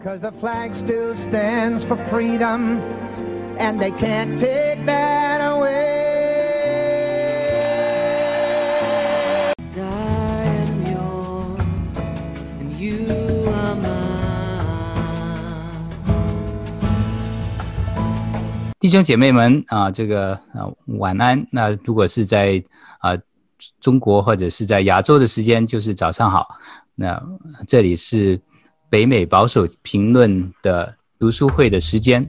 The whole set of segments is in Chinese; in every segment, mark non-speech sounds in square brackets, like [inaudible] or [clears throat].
Cause the flag still stands for freedom, and they can't take that away. zion you are my 弟兄姐妹们啊，这个啊晚安。那如果是在啊中国或者是在亚洲的时间，就是早上好。那这里是。北美保守评论的读书会的时间，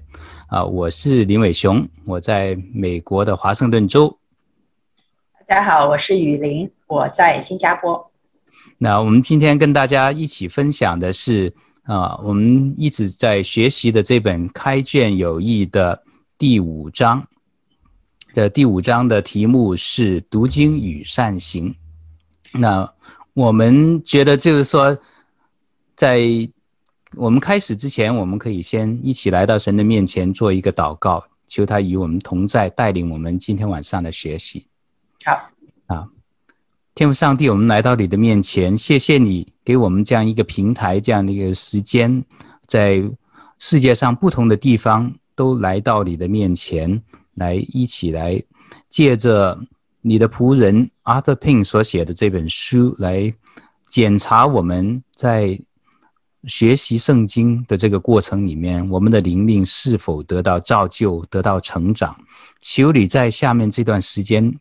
啊，我是林伟雄，我在美国的华盛顿州。大家好，我是雨林，我在新加坡。那我们今天跟大家一起分享的是，啊，我们一直在学习的这本《开卷有益》的第五章。的第五章的题目是“读经与善行”。那我们觉得就是说。在我们开始之前，我们可以先一起来到神的面前做一个祷告，求他与我们同在，带领我们今天晚上的学习。好啊，天父上帝，我们来到你的面前，谢谢你给我们这样一个平台，这样的一个时间，在世界上不同的地方都来到你的面前，来一起来借着你的仆人 Arthur Pink 所写的这本书来检查我们在。学习圣经的这个过程里面，我们的灵命是否得到造就、得到成长？求你在下面这段时间，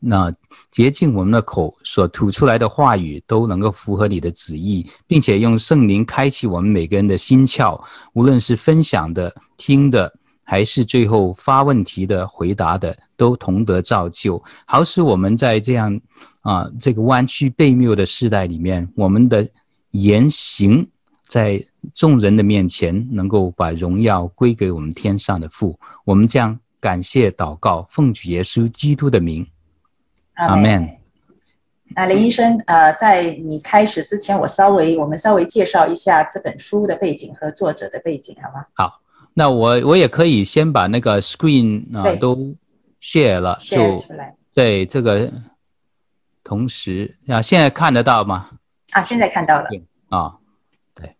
那洁净我们的口所吐出来的话语都能够符合你的旨意，并且用圣灵开启我们每个人的心窍，无论是分享的、听的，还是最后发问题的、回答的，都同得造就，好使我们在这样啊这个弯曲背谬的时代里面，我们的。言行在众人的面前，能够把荣耀归给我们天上的父。我们将感谢祷告，奉主耶稣基督的名，阿门。那林医生，呃，在你开始之前，我稍微我们稍微介绍一下这本书的背景和作者的背景，好吗？好，那我我也可以先把那个 screen 啊都 share 了，share 出来。对这个，同时啊，现在看得到吗？啊，现在看到了啊、哦，对，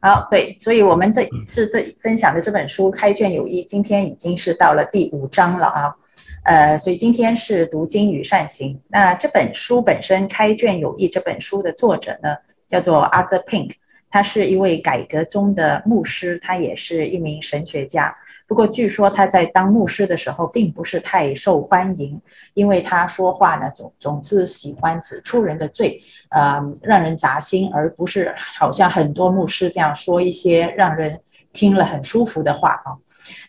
好，对，所以我们这次这分享的这本书《开卷有益》，今天已经是到了第五章了啊，呃，所以今天是读经与善行。那这本书本身，《开卷有益》这本书的作者呢，叫做 Arthur Pink，他是一位改革中的牧师，他也是一名神学家。不过，据说他在当牧师的时候并不是太受欢迎，因为他说话呢总总是喜欢指出人的罪，呃，让人扎心，而不是好像很多牧师这样说一些让人听了很舒服的话啊。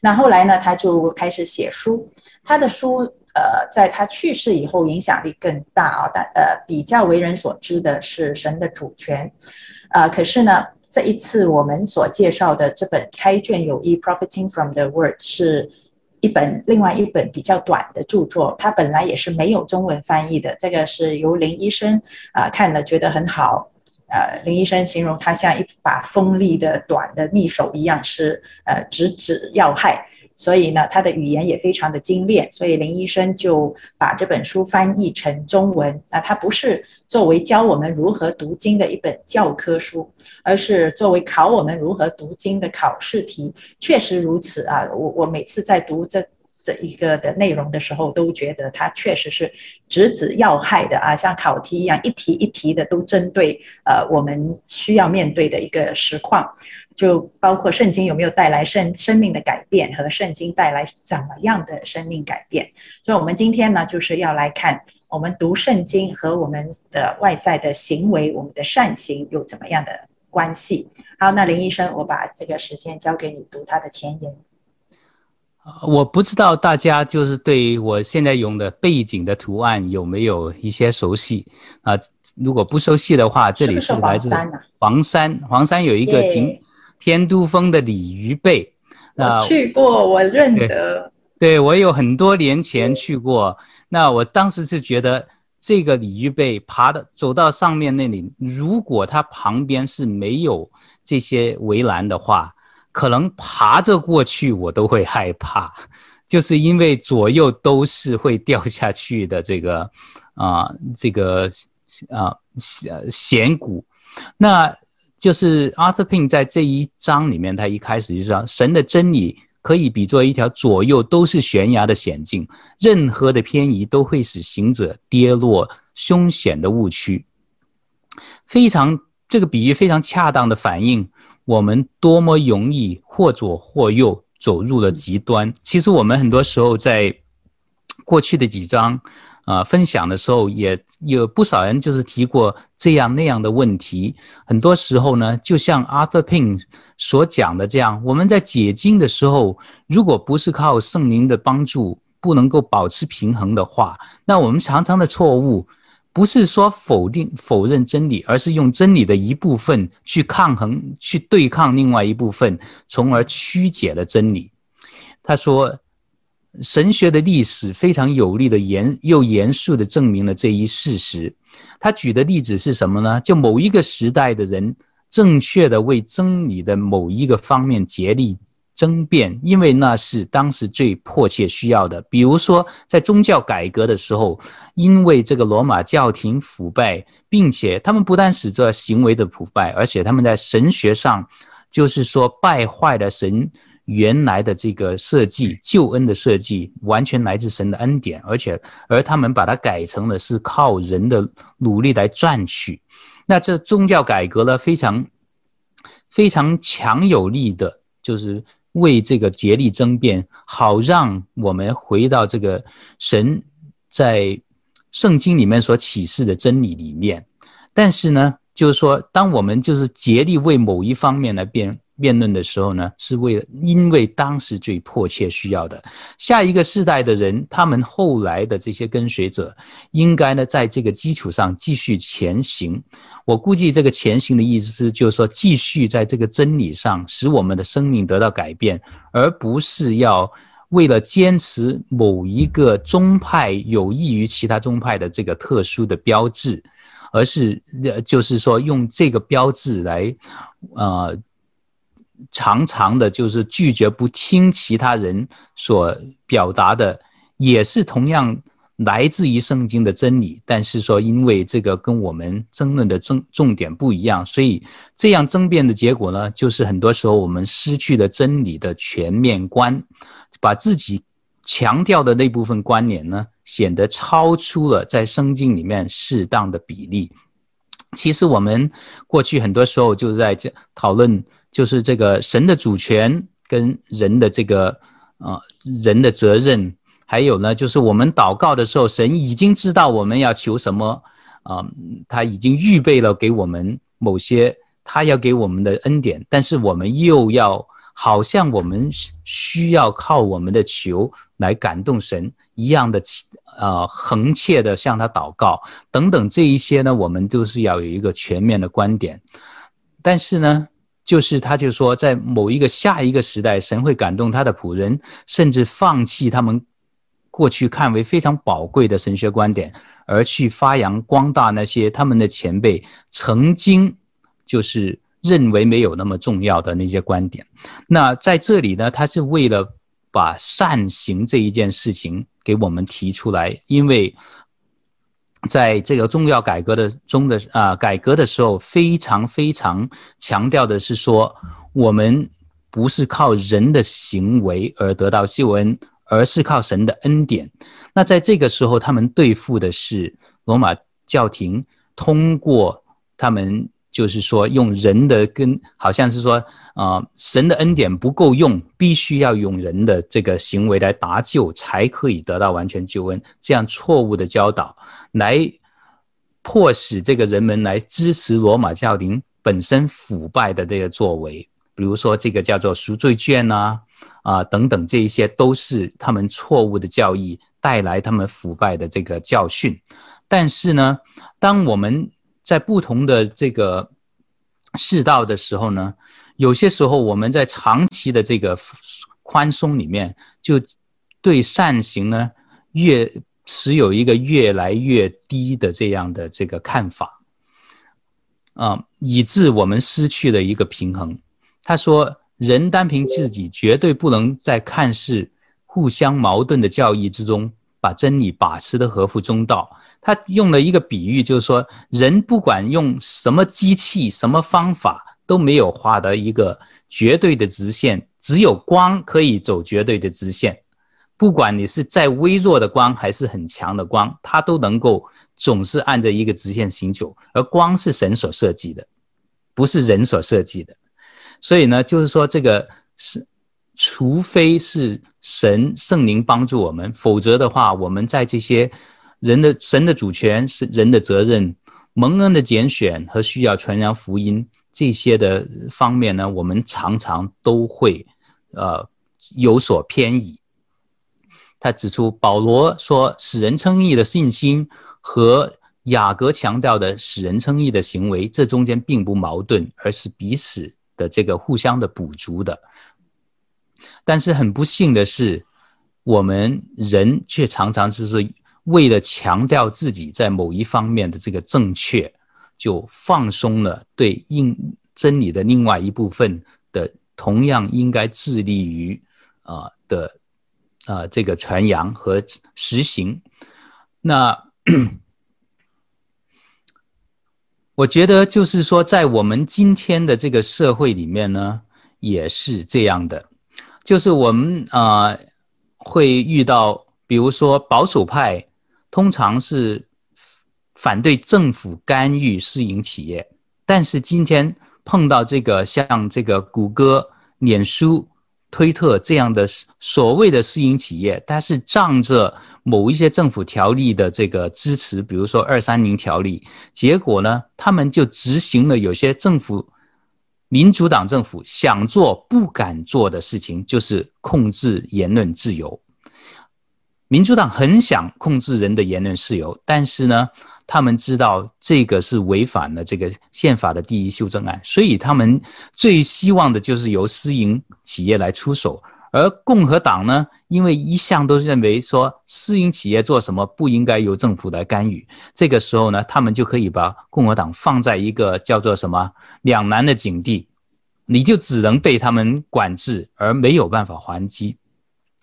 那后来呢，他就开始写书，他的书呃，在他去世以后影响力更大啊，但呃，比较为人所知的是《神的主权》，呃，可是呢。这一次我们所介绍的这本《开卷有益》（Profiting from the Word） 是一本另外一本比较短的著作，它本来也是没有中文翻译的。这个是由林医生啊、看了觉得很好，呃，林医生形容它像一把锋利的短的匕首一样，是呃直指要害。所以呢，他的语言也非常的精炼，所以林医生就把这本书翻译成中文。那它不是作为教我们如何读经的一本教科书，而是作为考我们如何读经的考试题。确实如此啊，我我每次在读这这一个的内容的时候，都觉得它确实是直指要害的啊，像考题一样，一题一题的都针对呃我们需要面对的一个实况。就包括圣经有没有带来生生命的改变，和圣经带来怎么样的生命改变。所以，我们今天呢，就是要来看我们读圣经和我们的外在的行为，我们的善行有怎么样的关系。好，那林医生，我把这个时间交给你读他的前言。我不知道大家就是对我现在用的背景的图案有没有一些熟悉啊？如果不熟悉的话，这里是来自黄山，黄山有一个景。天都峰的鲤鱼背，我去过，我认得。对，对我有很多年前去过。那我当时是觉得，这个鲤鱼背爬的走到上面那里，如果它旁边是没有这些围栏的话，可能爬着过去我都会害怕，[laughs] 就是因为左右都是会掉下去的这个啊、这个啊、呃、险谷。那就是 Arthur Pink 在这一章里面，他一开始就说，神的真理可以比作一条左右都是悬崖的险境，任何的偏移都会使行者跌落凶险的误区。非常这个比喻非常恰当的反映我们多么容易或左或右走入了极端。其实我们很多时候在过去的几章。啊，分享的时候也有不少人就是提过这样那样的问题。很多时候呢，就像 Arthur Pink 所讲的这样，我们在解经的时候，如果不是靠圣灵的帮助，不能够保持平衡的话，那我们常常的错误，不是说否定否认真理，而是用真理的一部分去抗衡、去对抗另外一部分，从而曲解了真理。他说。神学的历史非常有力的严又严肃的证明了这一事实。他举的例子是什么呢？就某一个时代的人正确的为真理的某一个方面竭力争辩，因为那是当时最迫切需要的。比如说，在宗教改革的时候，因为这个罗马教廷腐败，并且他们不但使这行为的腐败，而且他们在神学上就是说败坏了神。原来的这个设计，救恩的设计，完全来自神的恩典，而且而他们把它改成了是靠人的努力来赚取。那这宗教改革呢，非常非常强有力的，就是为这个竭力争辩，好让我们回到这个神在圣经里面所启示的真理里面。但是呢，就是说，当我们就是竭力为某一方面来辩。辩论的时候呢，是为了因为当时最迫切需要的。下一个世代的人，他们后来的这些跟随者，应该呢，在这个基础上继续前行。我估计这个前行的意思是，就是说继续在这个真理上使我们的生命得到改变，而不是要为了坚持某一个宗派有益于其他宗派的这个特殊的标志，而是呃，就是说用这个标志来，呃。常常的，就是拒绝不听其他人所表达的，也是同样来自于圣经的真理。但是说，因为这个跟我们争论的重重点不一样，所以这样争辩的结果呢，就是很多时候我们失去了真理的全面观，把自己强调的那部分观念呢，显得超出了在圣经里面适当的比例。其实我们过去很多时候就在这讨论。就是这个神的主权跟人的这个呃人的责任，还有呢，就是我们祷告的时候，神已经知道我们要求什么，啊、他已经预备了给我们某些他要给我们的恩典，但是我们又要好像我们需要靠我们的求来感动神一样的，呃，恒切的向他祷告。等等这一些呢，我们都是要有一个全面的观点，但是呢。就是，他就说，在某一个下一个时代，神会感动他的仆人，甚至放弃他们过去看为非常宝贵的神学观点，而去发扬光大那些他们的前辈曾经就是认为没有那么重要的那些观点。那在这里呢，他是为了把善行这一件事情给我们提出来，因为。在这个重要改革的中的啊改革的时候，非常非常强调的是说，我们不是靠人的行为而得到救恩，而是靠神的恩典。那在这个时候，他们对付的是罗马教廷，通过他们。就是说，用人的跟好像是说，啊、神的恩典不够用，必须要用人的这个行为来搭救，才可以得到完全救恩。这样错误的教导，来迫使这个人们来支持罗马教廷本身腐败的这个作为。比如说，这个叫做赎罪券呐，啊、等等，这一些都是他们错误的教义带来他们腐败的这个教训。但是呢，当我们在不同的这个世道的时候呢，有些时候我们在长期的这个宽松里面，就对善行呢越持有一个越来越低的这样的这个看法，啊，以致我们失去了一个平衡。他说，人单凭自己绝对不能在看似互相矛盾的教义之中，把真理把持得合乎中道。他用了一个比喻，就是说，人不管用什么机器、什么方法都没有画的一个绝对的直线，只有光可以走绝对的直线。不管你是再微弱的光还是很强的光，它都能够总是按着一个直线行走。而光是神所设计的，不是人所设计的。所以呢，就是说这个是，除非是神圣灵帮助我们，否则的话，我们在这些人的神的主权是人的责任。蒙恩的拣选和需要传扬福音这些的方面呢，我们常常都会呃有所偏移。他指出，保罗说使人称义的信心和雅各强调的使人称义的行为，这中间并不矛盾，而是彼此的这个互相的补足的。但是很不幸的是，我们人却常常就是。为了强调自己在某一方面的这个正确，就放松了对应真理的另外一部分的同样应该致力于啊的啊这个传扬和实行。那 [clears throat] 我觉得就是说，在我们今天的这个社会里面呢，也是这样的，就是我们啊会遇到，比如说保守派。通常是反对政府干预私营企业，但是今天碰到这个像这个谷歌、脸书、推特这样的所谓的私营企业，它是仗着某一些政府条例的这个支持，比如说二三零条例，结果呢，他们就执行了有些政府民主党政府想做不敢做的事情，就是控制言论自由。民主党很想控制人的言论自由，但是呢，他们知道这个是违反了这个宪法的第一修正案，所以他们最希望的就是由私营企业来出手。而共和党呢，因为一向都认为说私营企业做什么不应该由政府来干预，这个时候呢，他们就可以把共和党放在一个叫做什么两难的境地，你就只能被他们管制，而没有办法还击。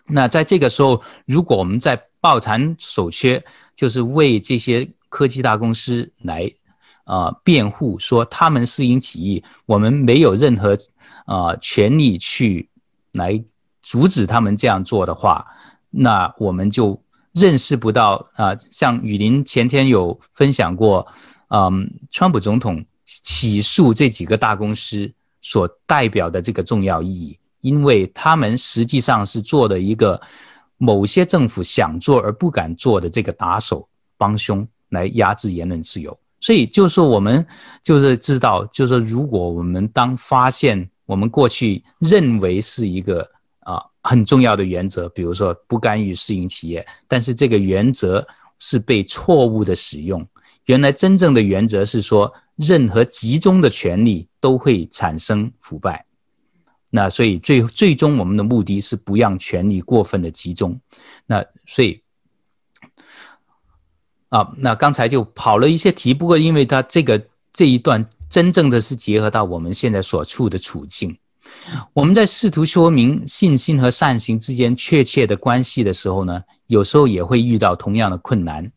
那在这个时候，如果我们在抱残守缺，就是为这些科技大公司来啊、呃、辩护，说他们私营企业，我们没有任何啊、呃、权利去来阻止他们这样做的话，那我们就认识不到啊、像雨林前天有分享过，嗯，川普总统起诉这几个大公司所代表的这个重要意义。因为他们实际上是做的一个某些政府想做而不敢做的这个打手帮凶，来压制言论自由。所以就是我们就是知道，就是如果我们当发现我们过去认为是一个啊很重要的原则，比如说不干预私营企业，但是这个原则是被错误的使用。原来真正的原则是说，任何集中的权力都会产生腐败。那所以最最终我们的目的是不让权力过分的集中。那所以啊，那刚才就跑了一些题，不过因为他这个这一段真正的是结合到我们现在所处的处境，我们在试图说明信心和善行之间确切的关系的时候呢，有时候也会遇到同样的困难。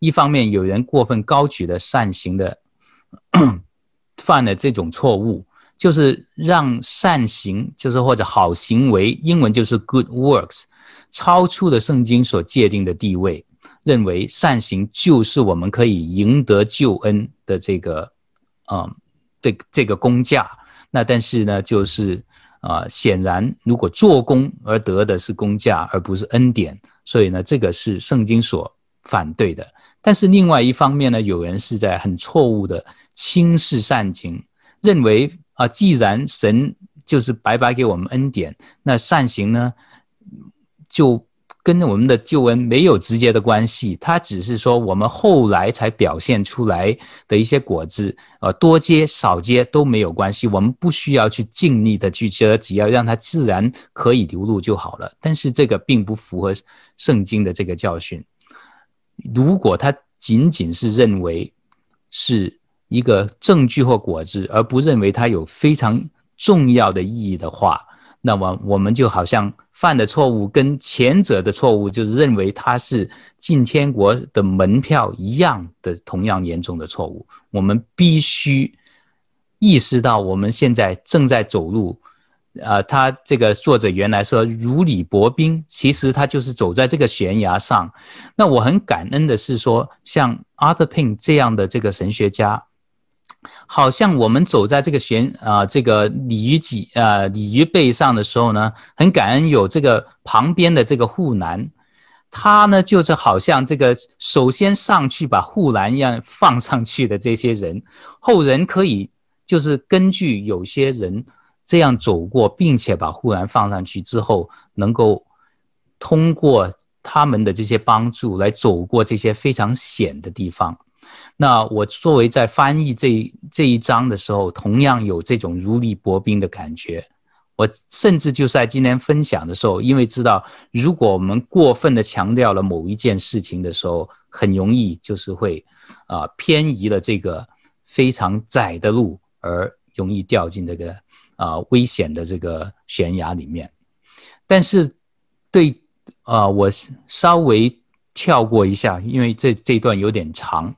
一方面，有人过分高举的善行的 [coughs] 犯了这种错误。就是让善行，就是或者好行为，英文就是 good works，超出了圣经所界定的地位，认为善行就是我们可以赢得救恩的这个，嗯，这这个工价。那但是呢，就是啊、呃，显然如果做工而得的是工价，而不是恩典，所以呢，这个是圣经所反对的。但是另外一方面呢，有人是在很错误的轻视善行，认为。啊，既然神就是白白给我们恩典，那善行呢，就跟我们的救恩没有直接的关系。它只是说我们后来才表现出来的一些果子，呃，多结少结都没有关系。我们不需要去尽力的去结，只要让它自然可以流露就好了。但是这个并不符合圣经的这个教训。如果他仅仅是认为是。一个证据或果子，而不认为它有非常重要的意义的话，那么我们就好像犯的错误跟前者的错误，就是认为它是进天国的门票一样的同样严重的错误。我们必须意识到我们现在正在走路。呃，他这个作者原来说如履薄冰，其实他就是走在这个悬崖上。那我很感恩的是说，像 Arthur Pink 这样的这个神学家，好像我们走在这个悬啊、这个鲤鱼脊啊鲤鱼背上的时候呢，很感恩有这个旁边的这个护栏，他呢就是好像这个首先上去把护栏一样放上去的这些人，后人可以就是根据有些人。这样走过，并且把护栏放上去之后，能够通过他们的这些帮助来走过这些非常险的地方。那我作为在翻译这这一章的时候，同样有这种如履薄冰的感觉。我甚至就在今天分享的时候，因为知道如果我们过分的强调了某一件事情的时候，很容易就是会啊、偏移了这个非常窄的路，而容易掉进这个。啊、危险的这个悬崖里面，但是对啊、我稍微跳过一下，因为这这段有点长。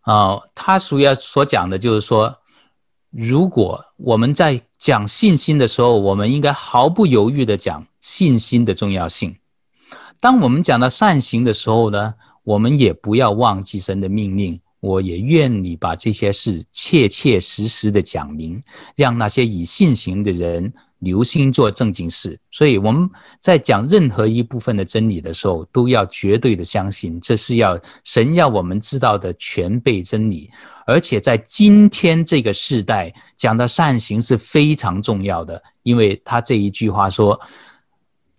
啊、他主要所讲的就是说，如果我们在讲信心的时候，我们应该毫不犹豫的讲信心的重要性。当我们讲到善行的时候呢，我们也不要忘记神的命令。我也愿你把这些事切切实实的讲明，让那些以信行的人留心做正经事。所以我们在讲任何一部分的真理的时候，都要绝对的相信，这是要神要我们知道的全备真理。而且在今天这个时代，讲到善行是非常重要的，因为他这一句话说。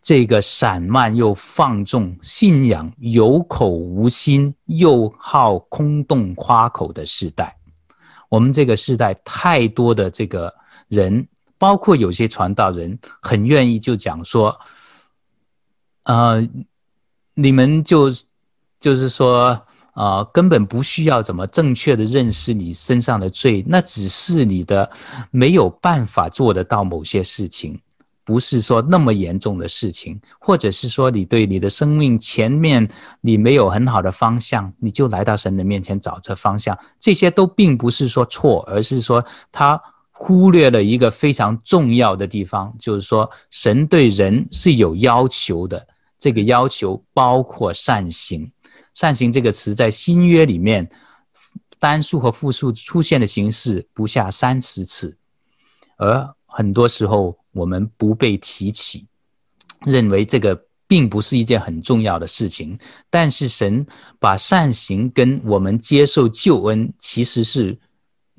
这个散漫又放纵信仰，有口无心，又好空洞夸口的时代，我们这个时代太多的这个人，包括有些传道人，很愿意就讲说，呃，你们就就是说，呃，根本不需要怎么正确的认识你身上的罪，那只是你的没有办法做得到某些事情。不是说那么严重的事情，或者是说你对你的生命前面你没有很好的方向，你就来到神的面前找这方向，这些都并不是说错，而是说他忽略了一个非常重要的地方，就是说神对人是有要求的，这个要求包括善行。善行这个词在新约里面单数和复数出现的形式不下三十次，而很多时候。我们不被提起，认为这个并不是一件很重要的事情。但是神把善行跟我们接受救恩其实是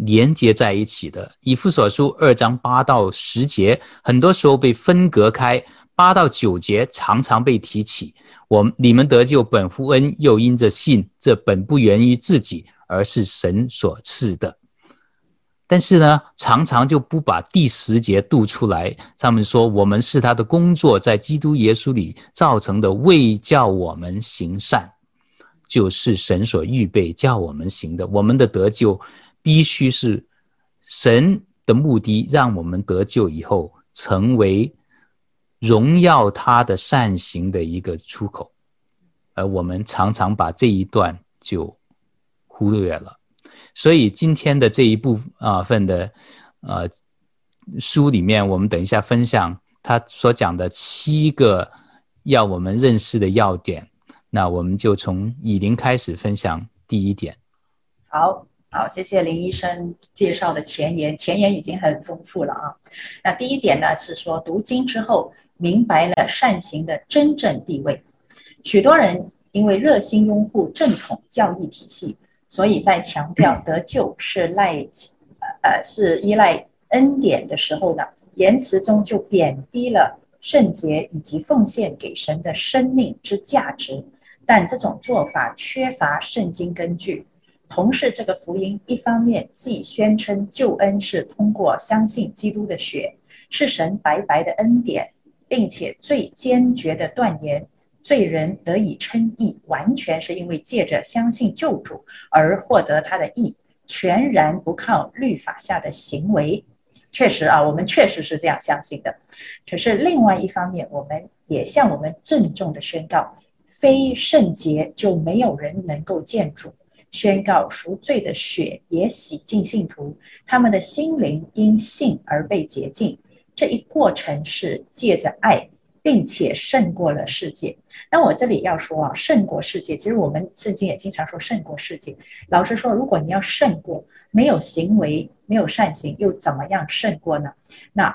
连接在一起的。以弗所书二章八到十节，很多时候被分隔开；八到九节常常被提起。我们你们得救本乎恩，又因着信，这本不源于自己，而是神所赐的。但是呢，常常就不把第十节读出来。他们说，我们是他的工作，在基督耶稣里造成的，为叫我们行善，就是神所预备叫我们行的。我们的得救必须是神的目的，让我们得救以后成为荣耀他的善行的一个出口，而我们常常把这一段就忽略了。所以今天的这一部啊份的呃书里面，我们等一下分享他所讲的七个要我们认识的要点。那我们就从以琳开始分享第一点。好好，谢谢林医生介绍的前言，前言已经很丰富了啊。那第一点呢是说，读经之后明白了善行的真正地位。许多人因为热心拥护正统教义体系。所以在强调得救是赖，呃是依赖恩典的时候呢，言辞中就贬低了圣洁以及奉献给神的生命之价值。但这种做法缺乏圣经根据。同是这个福音，一方面既宣称救恩是通过相信基督的血，是神白白的恩典，并且最坚决的断言。罪人得以称义，完全是因为借着相信救主而获得他的义，全然不靠律法下的行为。确实啊，我们确实是这样相信的。可是另外一方面，我们也向我们郑重的宣告：非圣洁就没有人能够见主。宣告赎罪的血也洗净信徒，他们的心灵因信而被洁净。这一过程是借着爱。并且胜过了世界。那我这里要说啊，胜过世界，其实我们圣经也经常说胜过世界。老实说，如果你要胜过，没有行为，没有善行，又怎么样胜过呢？那。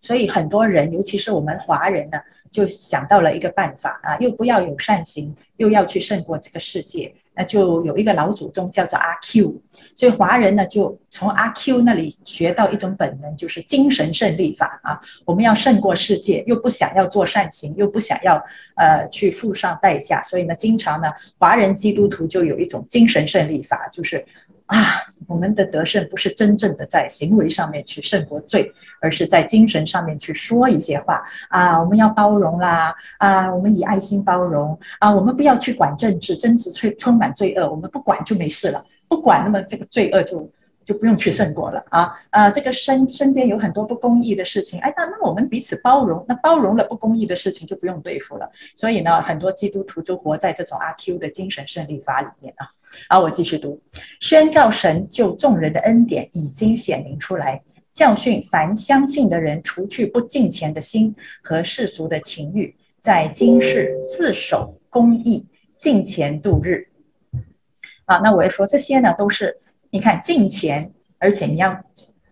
所以很多人，尤其是我们华人呢，就想到了一个办法啊，又不要有善行，又要去胜过这个世界，那就有一个老祖宗叫做阿 Q。所以华人呢，就从阿 Q 那里学到一种本能，就是精神胜利法啊。我们要胜过世界，又不想要做善行，又不想要呃去付上代价，所以呢，经常呢，华人基督徒就有一种精神胜利法，就是。啊，我们的得胜不是真正的在行为上面去胜过罪，而是在精神上面去说一些话啊。我们要包容啦，啊，我们以爱心包容啊，我们不要去管政治，政治充充满罪恶，我们不管就没事了，不管那么这个罪恶就。就不用去胜过了啊！啊，这个身身边有很多不公义的事情，哎，那那我们彼此包容，那包容了不公义的事情就不用对付了。所以呢，很多基督徒就活在这种阿 Q 的精神胜利法里面啊。好，我继续读，宣告神救众人的恩典已经显明出来，教训凡相信的人，除去不敬虔的心和世俗的情欲，在今世自守公义，敬虔度日。啊，那我也说这些呢，都是。你看，敬钱，而且你要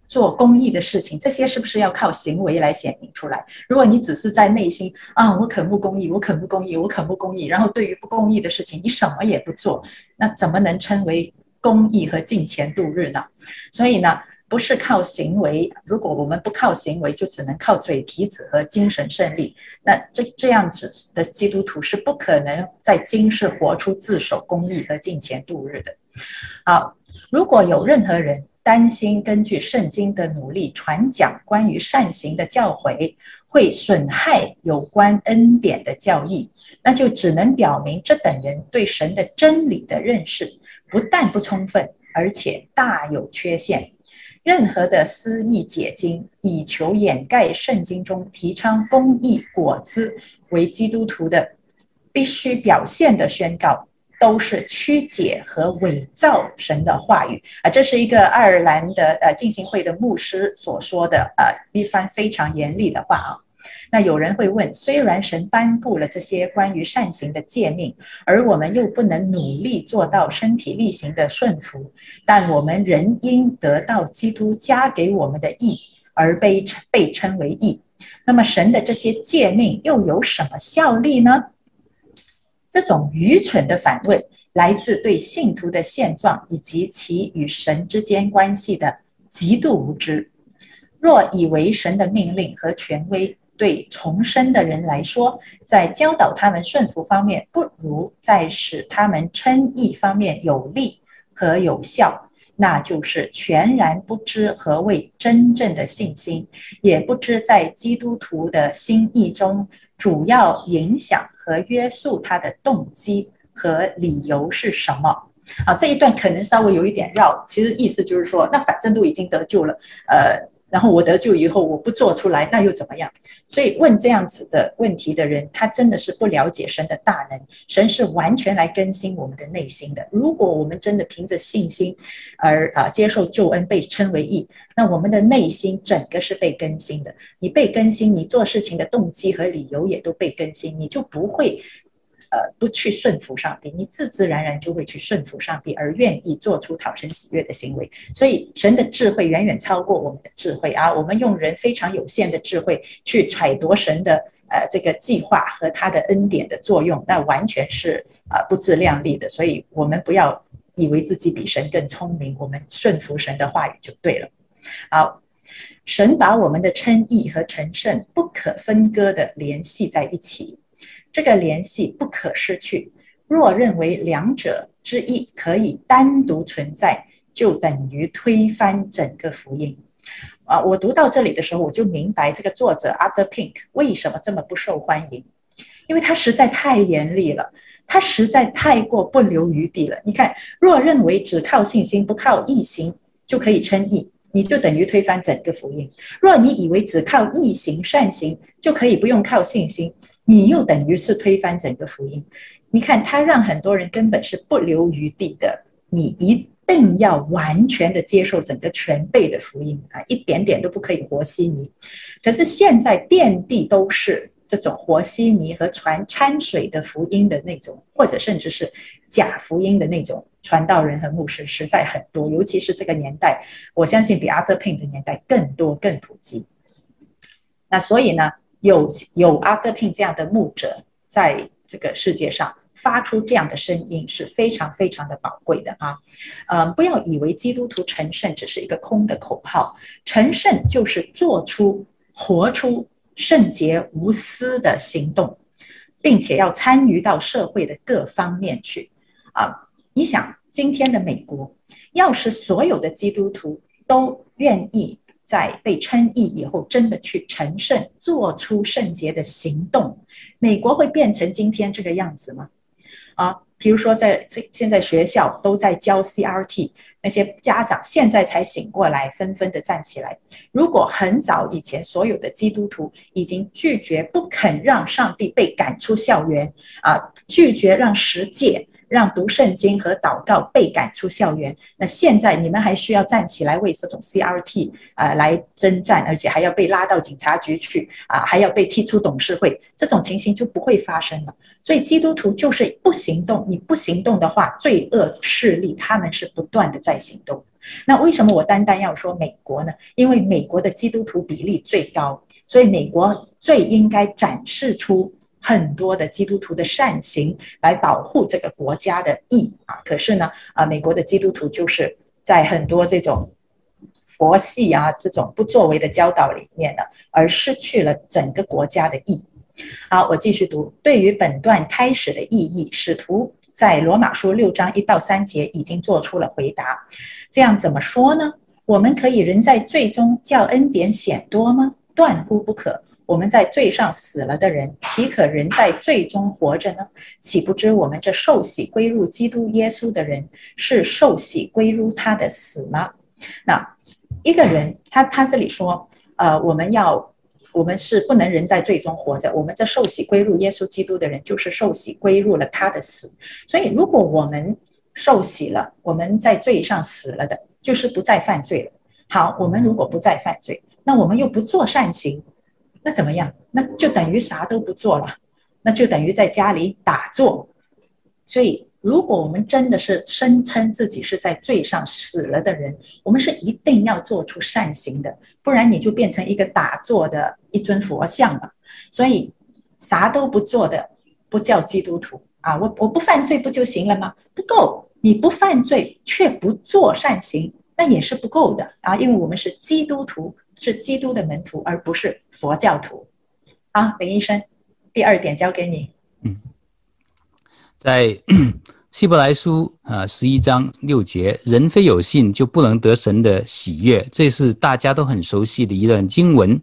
做公益的事情，这些是不是要靠行为来显明出来？如果你只是在内心啊，我肯不公益，我肯不公益，我肯不公益，然后对于不公益的事情，你什么也不做，那怎么能称为公益和敬钱度日呢？所以呢，不是靠行为。如果我们不靠行为，就只能靠嘴皮子和精神胜利。那这这样子的基督徒是不可能在今世活出自守公益和敬虔度日的。好。如果有任何人担心根据圣经的努力传讲关于善行的教诲会损害有关恩典的教义，那就只能表明这等人对神的真理的认识不但不充分，而且大有缺陷。任何的私意解经，以求掩盖圣经中提倡公义果子为基督徒的必须表现的宣告。都是曲解和伪造神的话语啊！这是一个爱尔兰的呃浸信会的牧师所说的呃一番非常严厉的话啊。那有人会问：虽然神颁布了这些关于善行的诫命，而我们又不能努力做到身体力行的顺服，但我们仍应得到基督加给我们的义而被被称为义。那么神的这些诫命又有什么效力呢？这种愚蠢的反问来自对信徒的现状以及其与神之间关系的极度无知。若以为神的命令和权威对重生的人来说，在教导他们顺服方面不如在使他们称义方面有利和有效，那就是全然不知何谓真正的信心，也不知在基督徒的心意中主要影响。和约束他的动机和理由是什么？啊，这一段可能稍微有一点绕，其实意思就是说，那反正都已经得救了，呃，然后我得救以后我不做出来，那又怎么样？所以问这样子的问题的人，他真的是不了解神的大能。神是完全来更新我们的内心的。如果我们真的凭着信心而啊接受救恩，被称为义，那我们的内心整个是被更新的。你被更新，你做事情的动机和理由也都被更新，你就不会。呃，不去顺服上帝，你自自然然就会去顺服上帝，而愿意做出讨神喜悦的行为。所以，神的智慧远远超过我们的智慧啊！我们用人非常有限的智慧去揣度神的呃这个计划和他的恩典的作用，那完全是、呃、不自量力的。所以我们不要以为自己比神更聪明，我们顺服神的话语就对了。好，神把我们的称义和成圣不可分割的联系在一起。这个联系不可失去。若认为两者之一可以单独存在，就等于推翻整个福音。啊，我读到这里的时候，我就明白这个作者 Arthur Pink 为什么这么不受欢迎，因为他实在太严厉了，他实在太过不留余地了。你看，若认为只靠信心不靠义行就可以称义，你就等于推翻整个福音。若你以为只靠义行善行就可以不用靠信心，你又等于是推翻整个福音。你看，他让很多人根本是不留余地的，你一定要完全的接受整个全备的福音啊，一点点都不可以和稀泥。可是现在遍地都是。这种和稀泥和传掺水的福音的那种，或者甚至是假福音的那种传道人和牧师，实在很多。尤其是这个年代，我相信比 Arthur Pink 的年代更多、更普及。那所以呢，有有阿德聘这样的牧者在这个世界上发出这样的声音，是非常非常的宝贵的啊！呃，不要以为基督徒成圣只是一个空的口号，成圣就是做出、活出。圣洁无私的行动，并且要参与到社会的各方面去啊！你想，今天的美国，要是所有的基督徒都愿意在被称义以后，真的去成圣，做出圣洁的行动，美国会变成今天这个样子吗？啊！比如说，在这现在学校都在教 CRT，那些家长现在才醒过来，纷纷的站起来。如果很早以前，所有的基督徒已经拒绝、不肯让上帝被赶出校园，啊，拒绝让十诫。让读圣经和祷告被赶出校园。那现在你们还需要站起来为这种 CRT 啊、呃、来征战，而且还要被拉到警察局去啊，还要被踢出董事会，这种情形就不会发生了。所以基督徒就是不行动，你不行动的话，罪恶势力他们是不断的在行动。那为什么我单单要说美国呢？因为美国的基督徒比例最高，所以美国最应该展示出。很多的基督徒的善行来保护这个国家的义啊，可是呢，啊，美国的基督徒就是在很多这种佛系啊这种不作为的教导里面呢，而失去了整个国家的义。好，我继续读。对于本段开始的意义，使徒在罗马书六章一到三节已经做出了回答。这样怎么说呢？我们可以人在罪中叫恩典显多吗？断乎不可！我们在罪上死了的人，岂可仍在罪中活着呢？岂不知我们这受洗归入基督耶稣的人，是受洗归入他的死吗？那一个人，他他这里说，呃，我们要，我们是不能仍在罪中活着。我们这受洗归入耶稣基督的人，就是受洗归入了他的死。所以，如果我们受洗了，我们在罪上死了的，就是不再犯罪了。好，我们如果不再犯罪，那我们又不做善行，那怎么样？那就等于啥都不做了，那就等于在家里打坐。所以，如果我们真的是声称自己是在罪上死了的人，我们是一定要做出善行的，不然你就变成一个打坐的一尊佛像了。所以，啥都不做的不叫基督徒啊！我我不犯罪不就行了吗？不够，你不犯罪却不做善行。那也是不够的啊，因为我们是基督徒，是基督的门徒，而不是佛教徒。啊，林医生，第二点交给你。嗯，在希伯来书啊十一章六节，人非有信就不能得神的喜悦，这是大家都很熟悉的一段经文。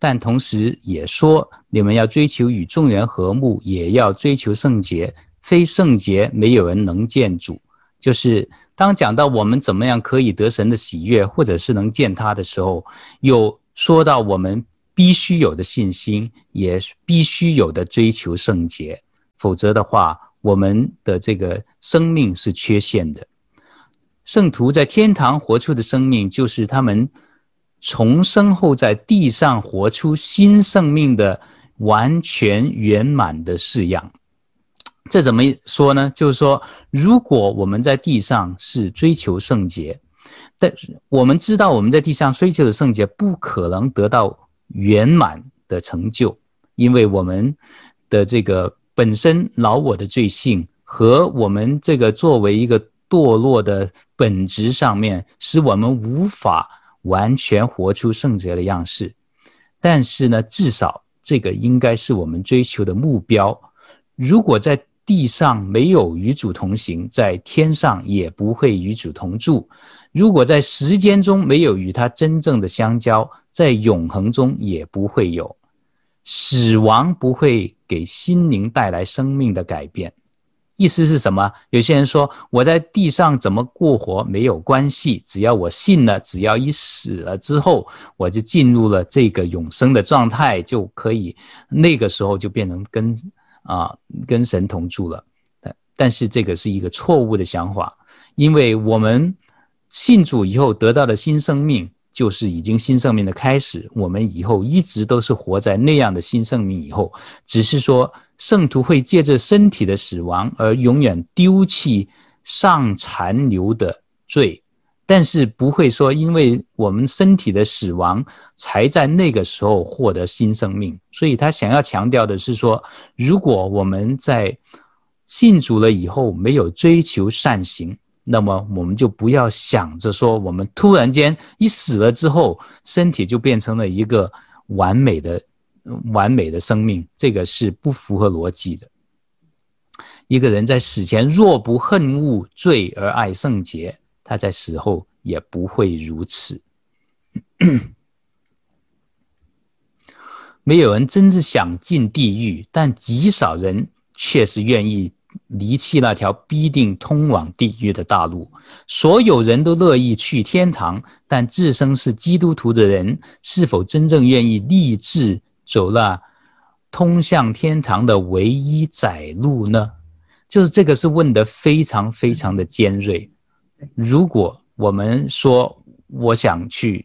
但同时也说，你们要追求与众人和睦，也要追求圣洁，非圣洁没有人能见主。就是。当讲到我们怎么样可以得神的喜悦，或者是能见他的时候，有说到我们必须有的信心，也必须有的追求圣洁，否则的话，我们的这个生命是缺陷的。圣徒在天堂活出的生命，就是他们重生后在地上活出新生命的完全圆满的式样。这怎么说呢？就是说，如果我们在地上是追求圣洁，但我们知道我们在地上追求的圣洁不可能得到圆满的成就，因为我们的这个本身老我的罪性和我们这个作为一个堕落的本质上面，使我们无法完全活出圣洁的样式。但是呢，至少这个应该是我们追求的目标。如果在地上没有与主同行，在天上也不会与主同住。如果在时间中没有与他真正的相交，在永恒中也不会有。死亡不会给心灵带来生命的改变，意思是什么？有些人说我在地上怎么过活没有关系，只要我信了，只要一死了之后，我就进入了这个永生的状态，就可以那个时候就变成跟啊跟神同住了。但但是这个是一个错误的想法，因为我们信主以后得到的新生命，就是已经新生命的开始。我们以后一直都是活在那样的新生命以后，只是说。圣徒会借着身体的死亡而永远丢弃尚残留的罪，但是不会说因为我们身体的死亡才在那个时候获得新生命。所以他想要强调的是说，如果我们在信主了以后没有追求善行，那么我们就不要想着说我们突然间一死了之后，身体就变成了一个完美的。完美的生命，这个是不符合逻辑的。一个人在死前若不恨恶罪而爱圣洁，他在死后也不会如此。没有人真是想进地狱，但极少人却是愿意离弃那条必定通往地狱的大路。所有人都乐意去天堂，但自称是基督徒的人，是否真正愿意立志？走了通向天堂的唯一窄路呢？就是这个是问得非常非常的尖锐。如果我们说我想去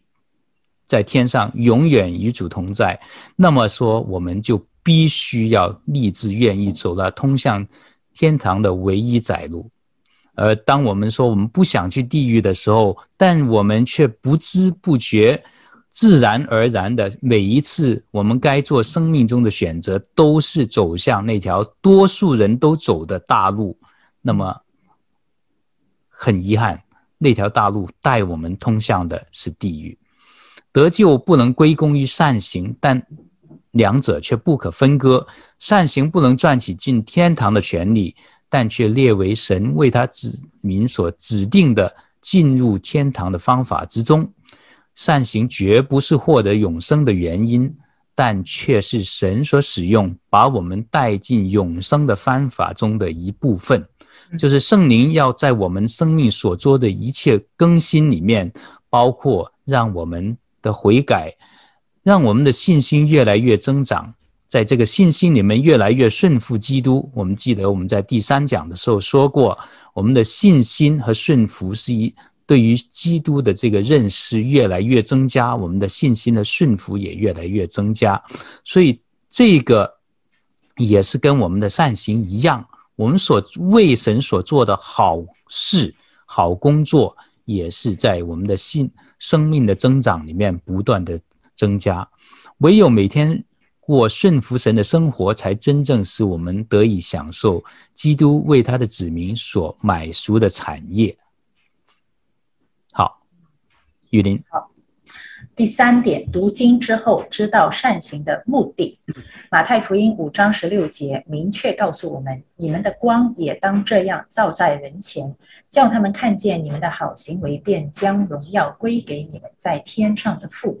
在天上永远与主同在，那么说我们就必须要立志愿意走了通向天堂的唯一窄路。而当我们说我们不想去地狱的时候，但我们却不知不觉。自然而然的，每一次我们该做生命中的选择，都是走向那条多数人都走的大路。那么，很遗憾，那条大路带我们通向的是地狱。得救不能归功于善行，但两者却不可分割。善行不能赚取进天堂的权利，但却列为神为他子民所指定的进入天堂的方法之中。善行绝不是获得永生的原因，但却是神所使用把我们带进永生的方法中的一部分。就是圣灵要在我们生命所做的一切更新里面，包括让我们的悔改，让我们的信心越来越增长，在这个信心里面越来越顺服基督。我们记得我们在第三讲的时候说过，我们的信心和顺服是一。对于基督的这个认识越来越增加，我们的信心的顺服也越来越增加，所以这个也是跟我们的善行一样，我们所为神所做的好事、好工作，也是在我们的信生命的增长里面不断的增加。唯有每天过顺服神的生活，才真正使我们得以享受基督为他的子民所买赎的产业。好雨林，第三点，读经之后知道善行的目的。马太福音五章十六节明确告诉我们：你们的光也当这样照在人前，叫他们看见你们的好行为，便将荣耀归给你们在天上的父。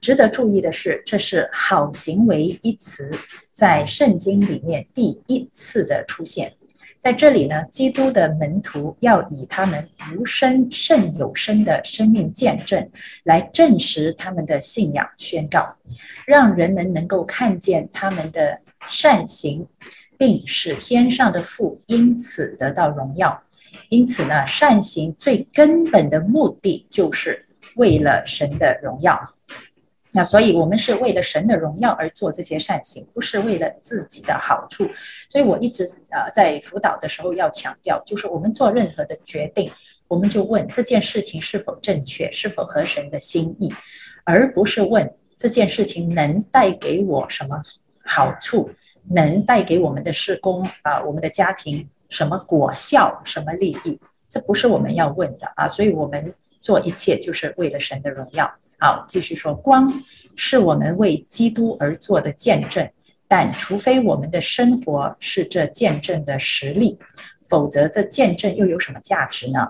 值得注意的是，这是“好行为”一词在圣经里面第一次的出现。在这里呢，基督的门徒要以他们无声胜有声的生命见证，来证实他们的信仰宣告，让人们能够看见他们的善行，并使天上的父因此得到荣耀。因此呢，善行最根本的目的就是为了神的荣耀。那所以，我们是为了神的荣耀而做这些善行，不是为了自己的好处。所以我一直呃在辅导的时候要强调，就是我们做任何的决定，我们就问这件事情是否正确，是否合神的心意，而不是问这件事情能带给我什么好处，能带给我们的事工啊，我们的家庭什么果效，什么利益，这不是我们要问的啊。所以我们。做一切就是为了神的荣耀。好，继续说，光是我们为基督而做的见证，但除非我们的生活是这见证的实力，否则这见证又有什么价值呢？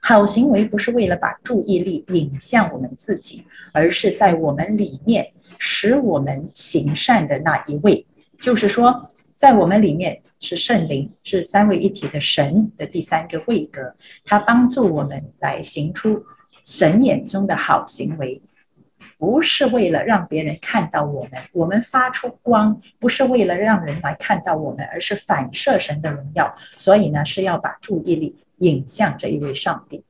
好行为不是为了把注意力引向我们自己，而是在我们里面使我们行善的那一位，就是说。在我们里面是圣灵，是三位一体的神的第三个位格，它帮助我们来行出神眼中的好行为。不是为了让别人看到我们，我们发出光，不是为了让人来看到我们，而是反射神的荣耀。所以呢，是要把注意力引向这一位上帝。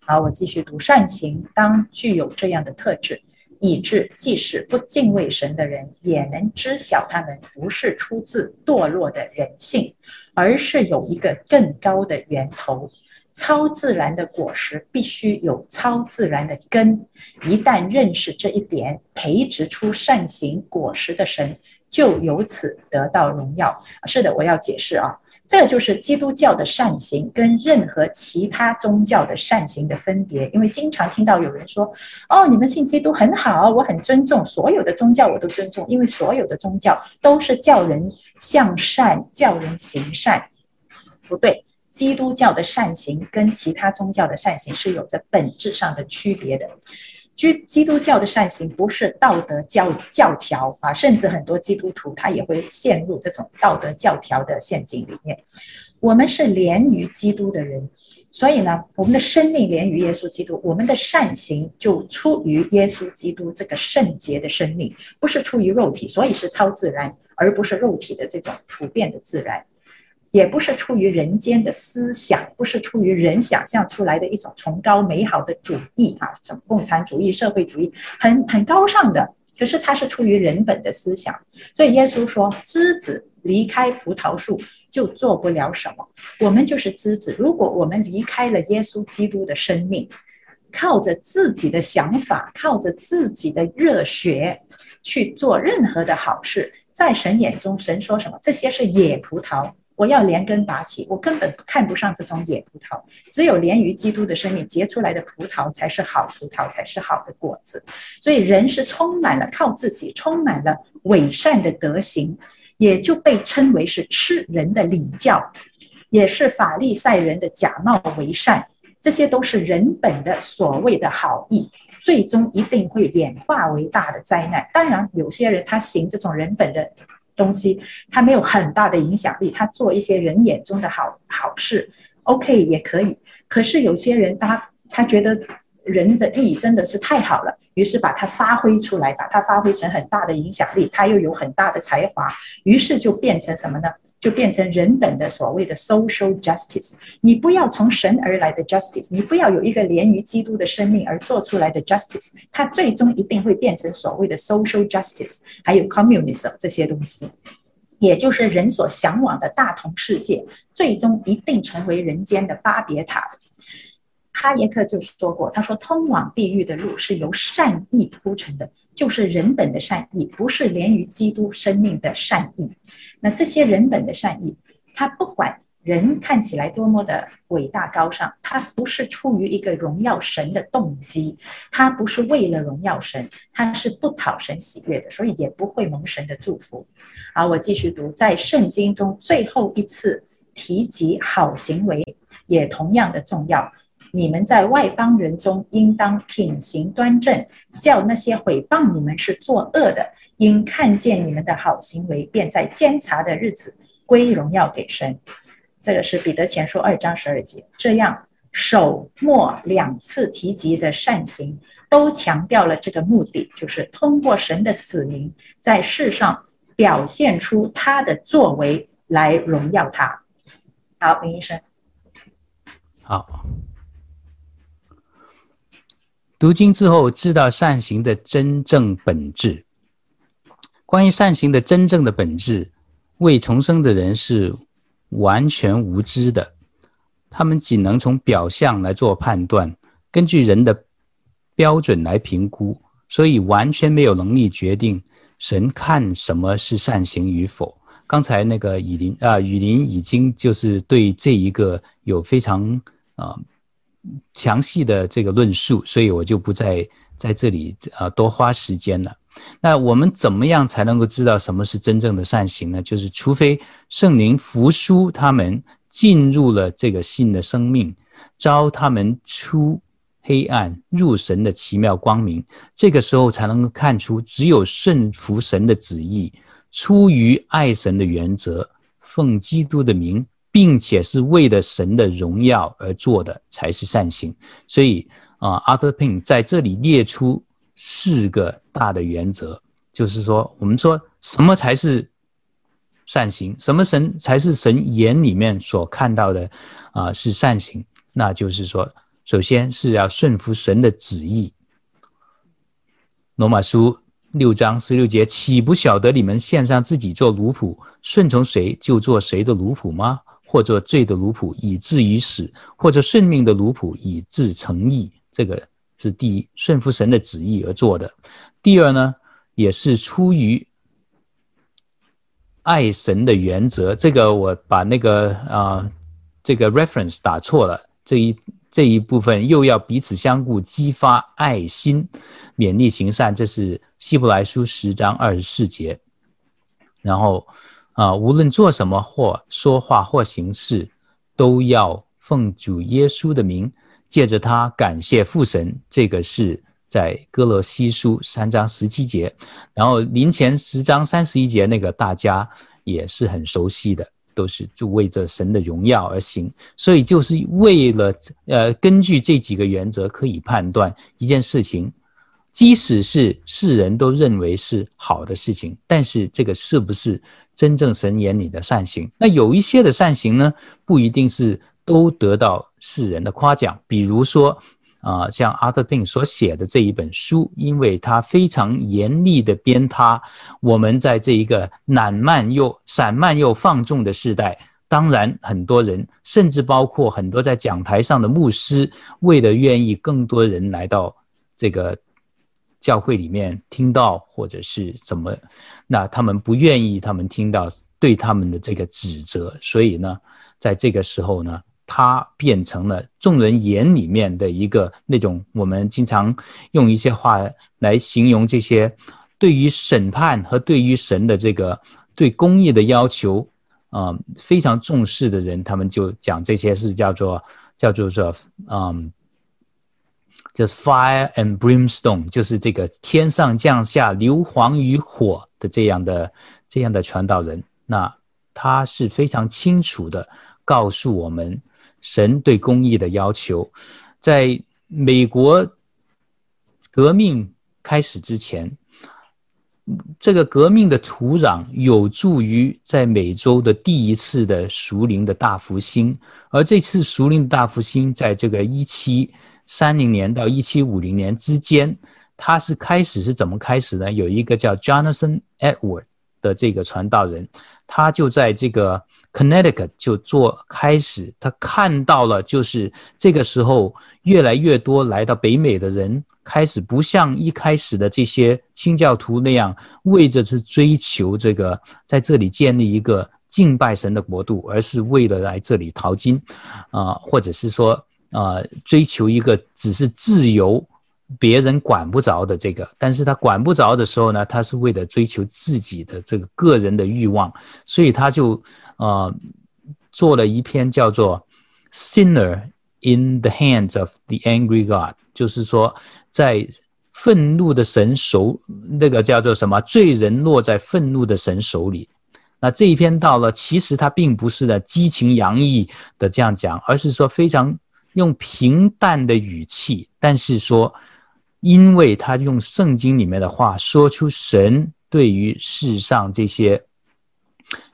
好，我继续读善行，当具有这样的特质，以致即使不敬畏神的人，也能知晓他们不是出自堕落的人性，而是有一个更高的源头。超自然的果实必须有超自然的根，一旦认识这一点，培植出善行果实的神就由此得到荣耀。是的，我要解释啊，这就是基督教的善行跟任何其他宗教的善行的分别。因为经常听到有人说：“哦，你们信基督很好，我很尊重所有的宗教，我都尊重，因为所有的宗教都是叫人向善，叫人行善。”不对。基督教的善行跟其他宗教的善行是有着本质上的区别的。基基督教的善行不是道德教教条啊，甚至很多基督徒他也会陷入这种道德教条的陷阱里面。我们是连于基督的人，所以呢，我们的生命连于耶稣基督，我们的善行就出于耶稣基督这个圣洁的生命，不是出于肉体，所以是超自然，而不是肉体的这种普遍的自然。也不是出于人间的思想，不是出于人想象出来的一种崇高美好的主义啊，什么共产主义、社会主义，很很高尚的。可是它是出于人本的思想。所以耶稣说，枝子离开葡萄树就做不了什么。我们就是枝子，如果我们离开了耶稣基督的生命，靠着自己的想法，靠着自己的热血去做任何的好事，在神眼中，神说什么？这些是野葡萄。我要连根拔起，我根本看不上这种野葡萄。只有连于基督的生命结出来的葡萄才是好葡萄，才是好的果子。所以人是充满了靠自己，充满了伪善的德行，也就被称为是吃人的礼教，也是法利赛人的假冒为善。这些都是人本的所谓的好意，最终一定会演化为大的灾难。当然，有些人他行这种人本的。东西，他没有很大的影响力，他做一些人眼中的好好事，OK 也可以。可是有些人他，他觉得人的意真的是太好了，于是把它发挥出来，把它发挥成很大的影响力，他又有很大的才华，于是就变成什么呢？就变成人本的所谓的 social justice，你不要从神而来的 justice，你不要有一个连于基督的生命而做出来的 justice，它最终一定会变成所谓的 social justice，还有 communism 这些东西，也就是人所向往的大同世界，最终一定成为人间的巴别塔。哈耶克就说过，他说通往地狱的路是由善意铺成的，就是人本的善意，不是连于基督生命的善意。那这些人本的善意，他不管人看起来多么的伟大高尚，他不是出于一个荣耀神的动机，他不是为了荣耀神，他是不讨神喜悦的，所以也不会蒙神的祝福。好，我继续读，在圣经中最后一次提及好行为，也同样的重要。你们在外邦人中应当品行端正，叫那些毁谤你们是作恶的，因看见你们的好行为，便在监察的日子归荣耀给神。这个是彼得前书二章十二节。这样首末两次提及的善行，都强调了这个目的，就是通过神的子民在世上表现出他的作为来荣耀他。好，林医生。好。读经之后，知道善行的真正本质。关于善行的真正的本质，未重生的人是完全无知的。他们仅能从表象来做判断，根据人的标准来评估，所以完全没有能力决定神看什么是善行与否。刚才那个雨林啊，雨林已经就是对这一个有非常啊。详细的这个论述，所以我就不再在这里啊多花时间了。那我们怎么样才能够知道什么是真正的善行呢？就是除非圣灵扶书他们进入了这个新的生命，召他们出黑暗入神的奇妙光明，这个时候才能够看出，只有顺服神的旨意，出于爱神的原则，奉基督的名，并且是为了神的荣耀而做的，才是善行。所以啊，Arthur Pink 在这里列出四个大的原则，就是说，我们说什么才是善行，什么神才是神眼里面所看到的啊，是善行。那就是说，首先是要顺服神的旨意。罗马书。六章十六节，岂不晓得你们献上自己做奴仆，顺从谁就做谁的奴仆吗？或者罪的奴仆，以至于死；或者顺命的奴仆，以致成义。这个是第一，顺服神的旨意而做的。第二呢，也是出于爱神的原则。这个我把那个啊、这个 reference 打错了。这一这一部分又要彼此相顾，激发爱心，勉励行善。这是。希伯来书十章二十四节，然后啊，无论做什么或说话或行事，都要奉主耶稣的名，借着他感谢父神。这个是在歌罗西书三章十七节，然后林前十章三十一节那个大家也是很熟悉的，都是就为着神的荣耀而行。所以就是为了呃，根据这几个原则，可以判断一件事情。即使是世人都认为是好的事情，但是这个是不是真正神眼里的善行？那有一些的善行呢，不一定是都得到世人的夸奖。比如说，啊、像 Arthur Pink 所写的这一本书，因为他非常严厉的鞭挞我们在这一个懒慢又散漫又放纵的时代，当然很多人，甚至包括很多在讲台上的牧师，为了愿意更多人来到这个。教会里面听到或者是怎么，那他们不愿意，他们听到对他们的这个指责，所以呢，在这个时候呢，他变成了众人眼里面的一个那种我们经常用一些话来形容这些对于审判和对于神的这个对公义的要求啊、非常重视的人，他们就讲这些是叫做叫做说嗯。就是 fire and brimstone，就是这个天上降下硫磺与火的这样的这样的传道人。那他是非常清楚的告诉我们神对公义的要求。在美国革命开始之前，这个革命的土壤有助于在美洲的第一次的属灵的大复兴。而这次属灵的大复兴，在这个一七三零年到一七五零年之间，他是开始是怎么开始呢？有一个叫 Jonathan Edward 的这个传道人，他就在这个 Connecticut 就做开始，他看到了，就是这个时候越来越多来到北美的人，开始不像一开始的这些清教徒那样，为着是追求这个在这里建立一个敬拜神的国度，而是为了来这里淘金，啊、或者是说。啊、呃，追求一个只是自由，别人管不着的这个，但是他管不着的时候呢，他是为了追求自己的这个个人的欲望，所以他就呃做了一篇叫做《Sinner in the Hands of the Angry God》，就是说在愤怒的神手，那个叫做什么？罪人落在愤怒的神手里。那这一篇到了，其实他并不是的激情洋溢的这样讲，而是说非常。用平淡的语气，但是说，因为他用圣经里面的话说出神对于世上这些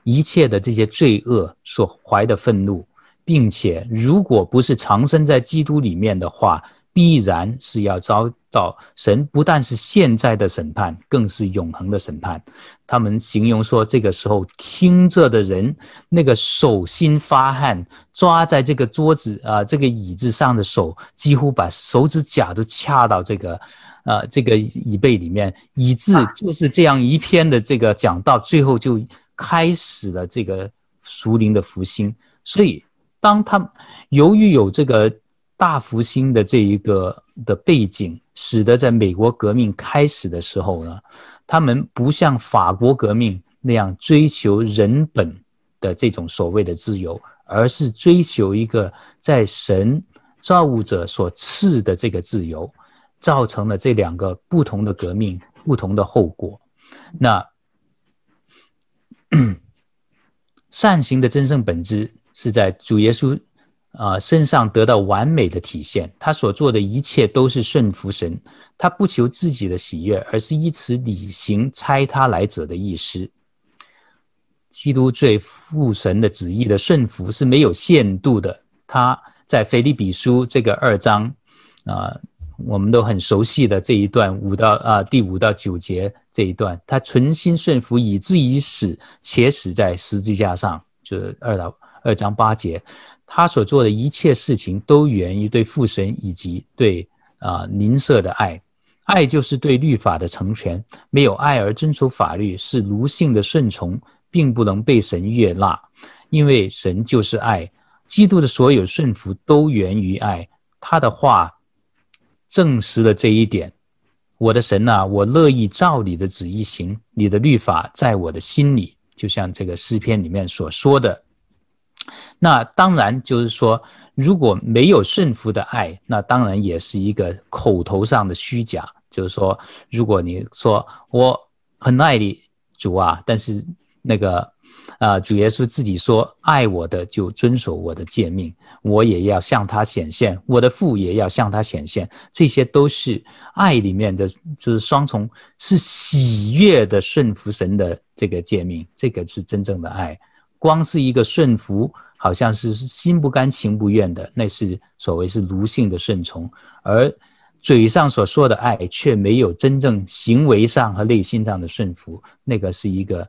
一切的这些罪恶所怀的愤怒，并且如果不是藏身在基督里面的话。必然是要遭到神不但是现在的审判，更是永恒的审判。他们形容说，这个时候听着的人，那个手心发汗，抓在这个桌子啊、呃，这个椅子上的手，几乎把手指甲都掐到这个啊、呃，这个椅背里面，以致就是这样一篇的这个讲到最后就开始了这个属灵的复兴。所以，当他由于有这个。大复兴的这一个的背景，使得在美国革命开始的时候呢，他们不像法国革命那样追求人本的这种所谓的自由，而是追求一个在神造物者所赐的这个自由，造成了这两个不同的革命，不同的后果。那 [clears throat] 善行的真正本质是在主耶稣、呃、身上得到完美的体现。他所做的一切都是顺服神，他不求自己的喜悦，而是依此履行差他来者的意思。基督最父神的旨意的顺服是没有限度的。他在腓立比书这个二章啊、我们都很熟悉的这一段五到啊、第五到九节这一段，他存心顺服以至于死，且死在十字架上，就是二到二章八节。他所做的一切事情都源于对父神以及对啊邻舍的爱。爱就是对律法的成全，没有爱而遵守法律是奴性的顺从。并不能被神悦纳，因为神就是爱。基督的所有顺服都源于爱。他的话证实了这一点。我的神啊，我乐意照你的旨意行，你的律法在我的心里，就像这个诗篇里面所说的。那当然就是说，如果没有顺服的爱，那当然也是一个口头上的虚假。就是说，如果你说我很爱你，主啊，但是。那个，啊、主耶稣自己说：“爱我的就遵守我的诫命，我也要向他显现，我的父也要向他显现。”这些都是爱里面的，就是双重，是喜悦的顺服神的这个诫命，这个是真正的爱。光是一个顺服，好像是心不甘情不愿的，那是所谓是奴性的顺从，而嘴上所说的爱，却没有真正行为上和内心上的顺服，那个是一个。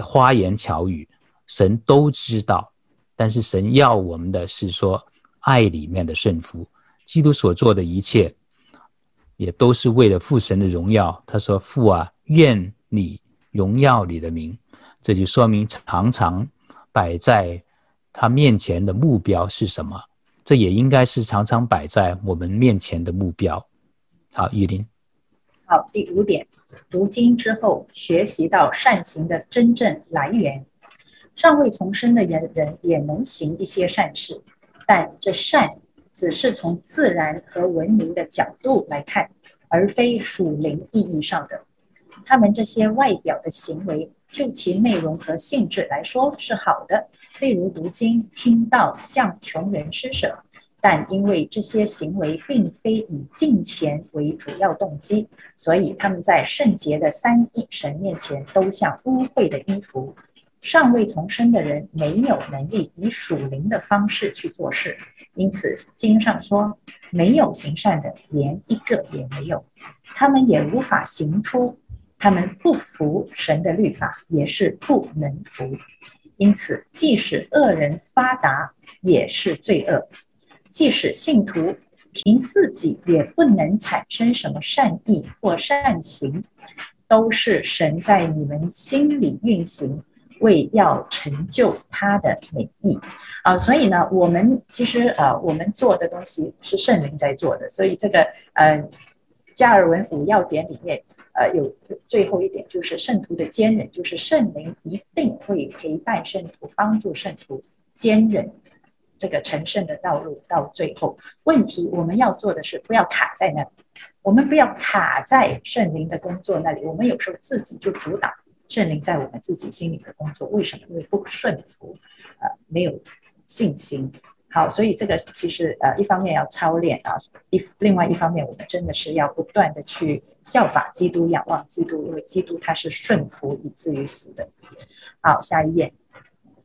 花言巧语，神都知道，但是神要我们的是说爱里面的顺服。基督所做的一切，也都是为了父神的荣耀。他说：“父啊，愿你荣耀你的名。”这就说明常常摆在他面前的目标是什么？这也应该是常常摆在我们面前的目标。好，玉林。好，第五点，读经之后学习到善行的真正来源。尚未重生的人人也能行一些善事，但这善只是从自然和文明的角度来看，而非属灵意义上的。他们这些外表的行为，就其内容和性质来说是好的，例如读经、听到、向穷人施舍。但因为这些行为并非以敬钱为主要动机，所以他们在圣洁的三一神面前都像污秽的衣服。尚未重生的人没有能力以属灵的方式去做事，因此经上说，没有行善的，连一个也没有。他们也无法行出，他们不服神的律法，也是不能服。因此，即使恶人发达，也是罪恶。即使信徒凭自己也不能产生什么善意或善行，都是神在你们心里运行，为要成就他的美意啊。所以呢，我们其实呃，我们做的东西是圣灵在做的。所以这个呃，加尔文五要点里面呃有最后一点就是圣徒的坚忍，就是圣灵一定会陪伴圣徒，帮助圣徒坚忍。这个成圣的道路到最后，问题我们要做的是不要卡在那里，我们不要卡在圣灵的工作那里。我们有时候自己就阻挡圣灵在我们自己心里的工作，为什么？因为不顺服，呃，没有信心。好，所以这个其实呃，一方面要操练啊，一另外一方面，我们真的是要不断的去效法基督，仰望基督，因为基督他是顺服以至于死的。好，下一页。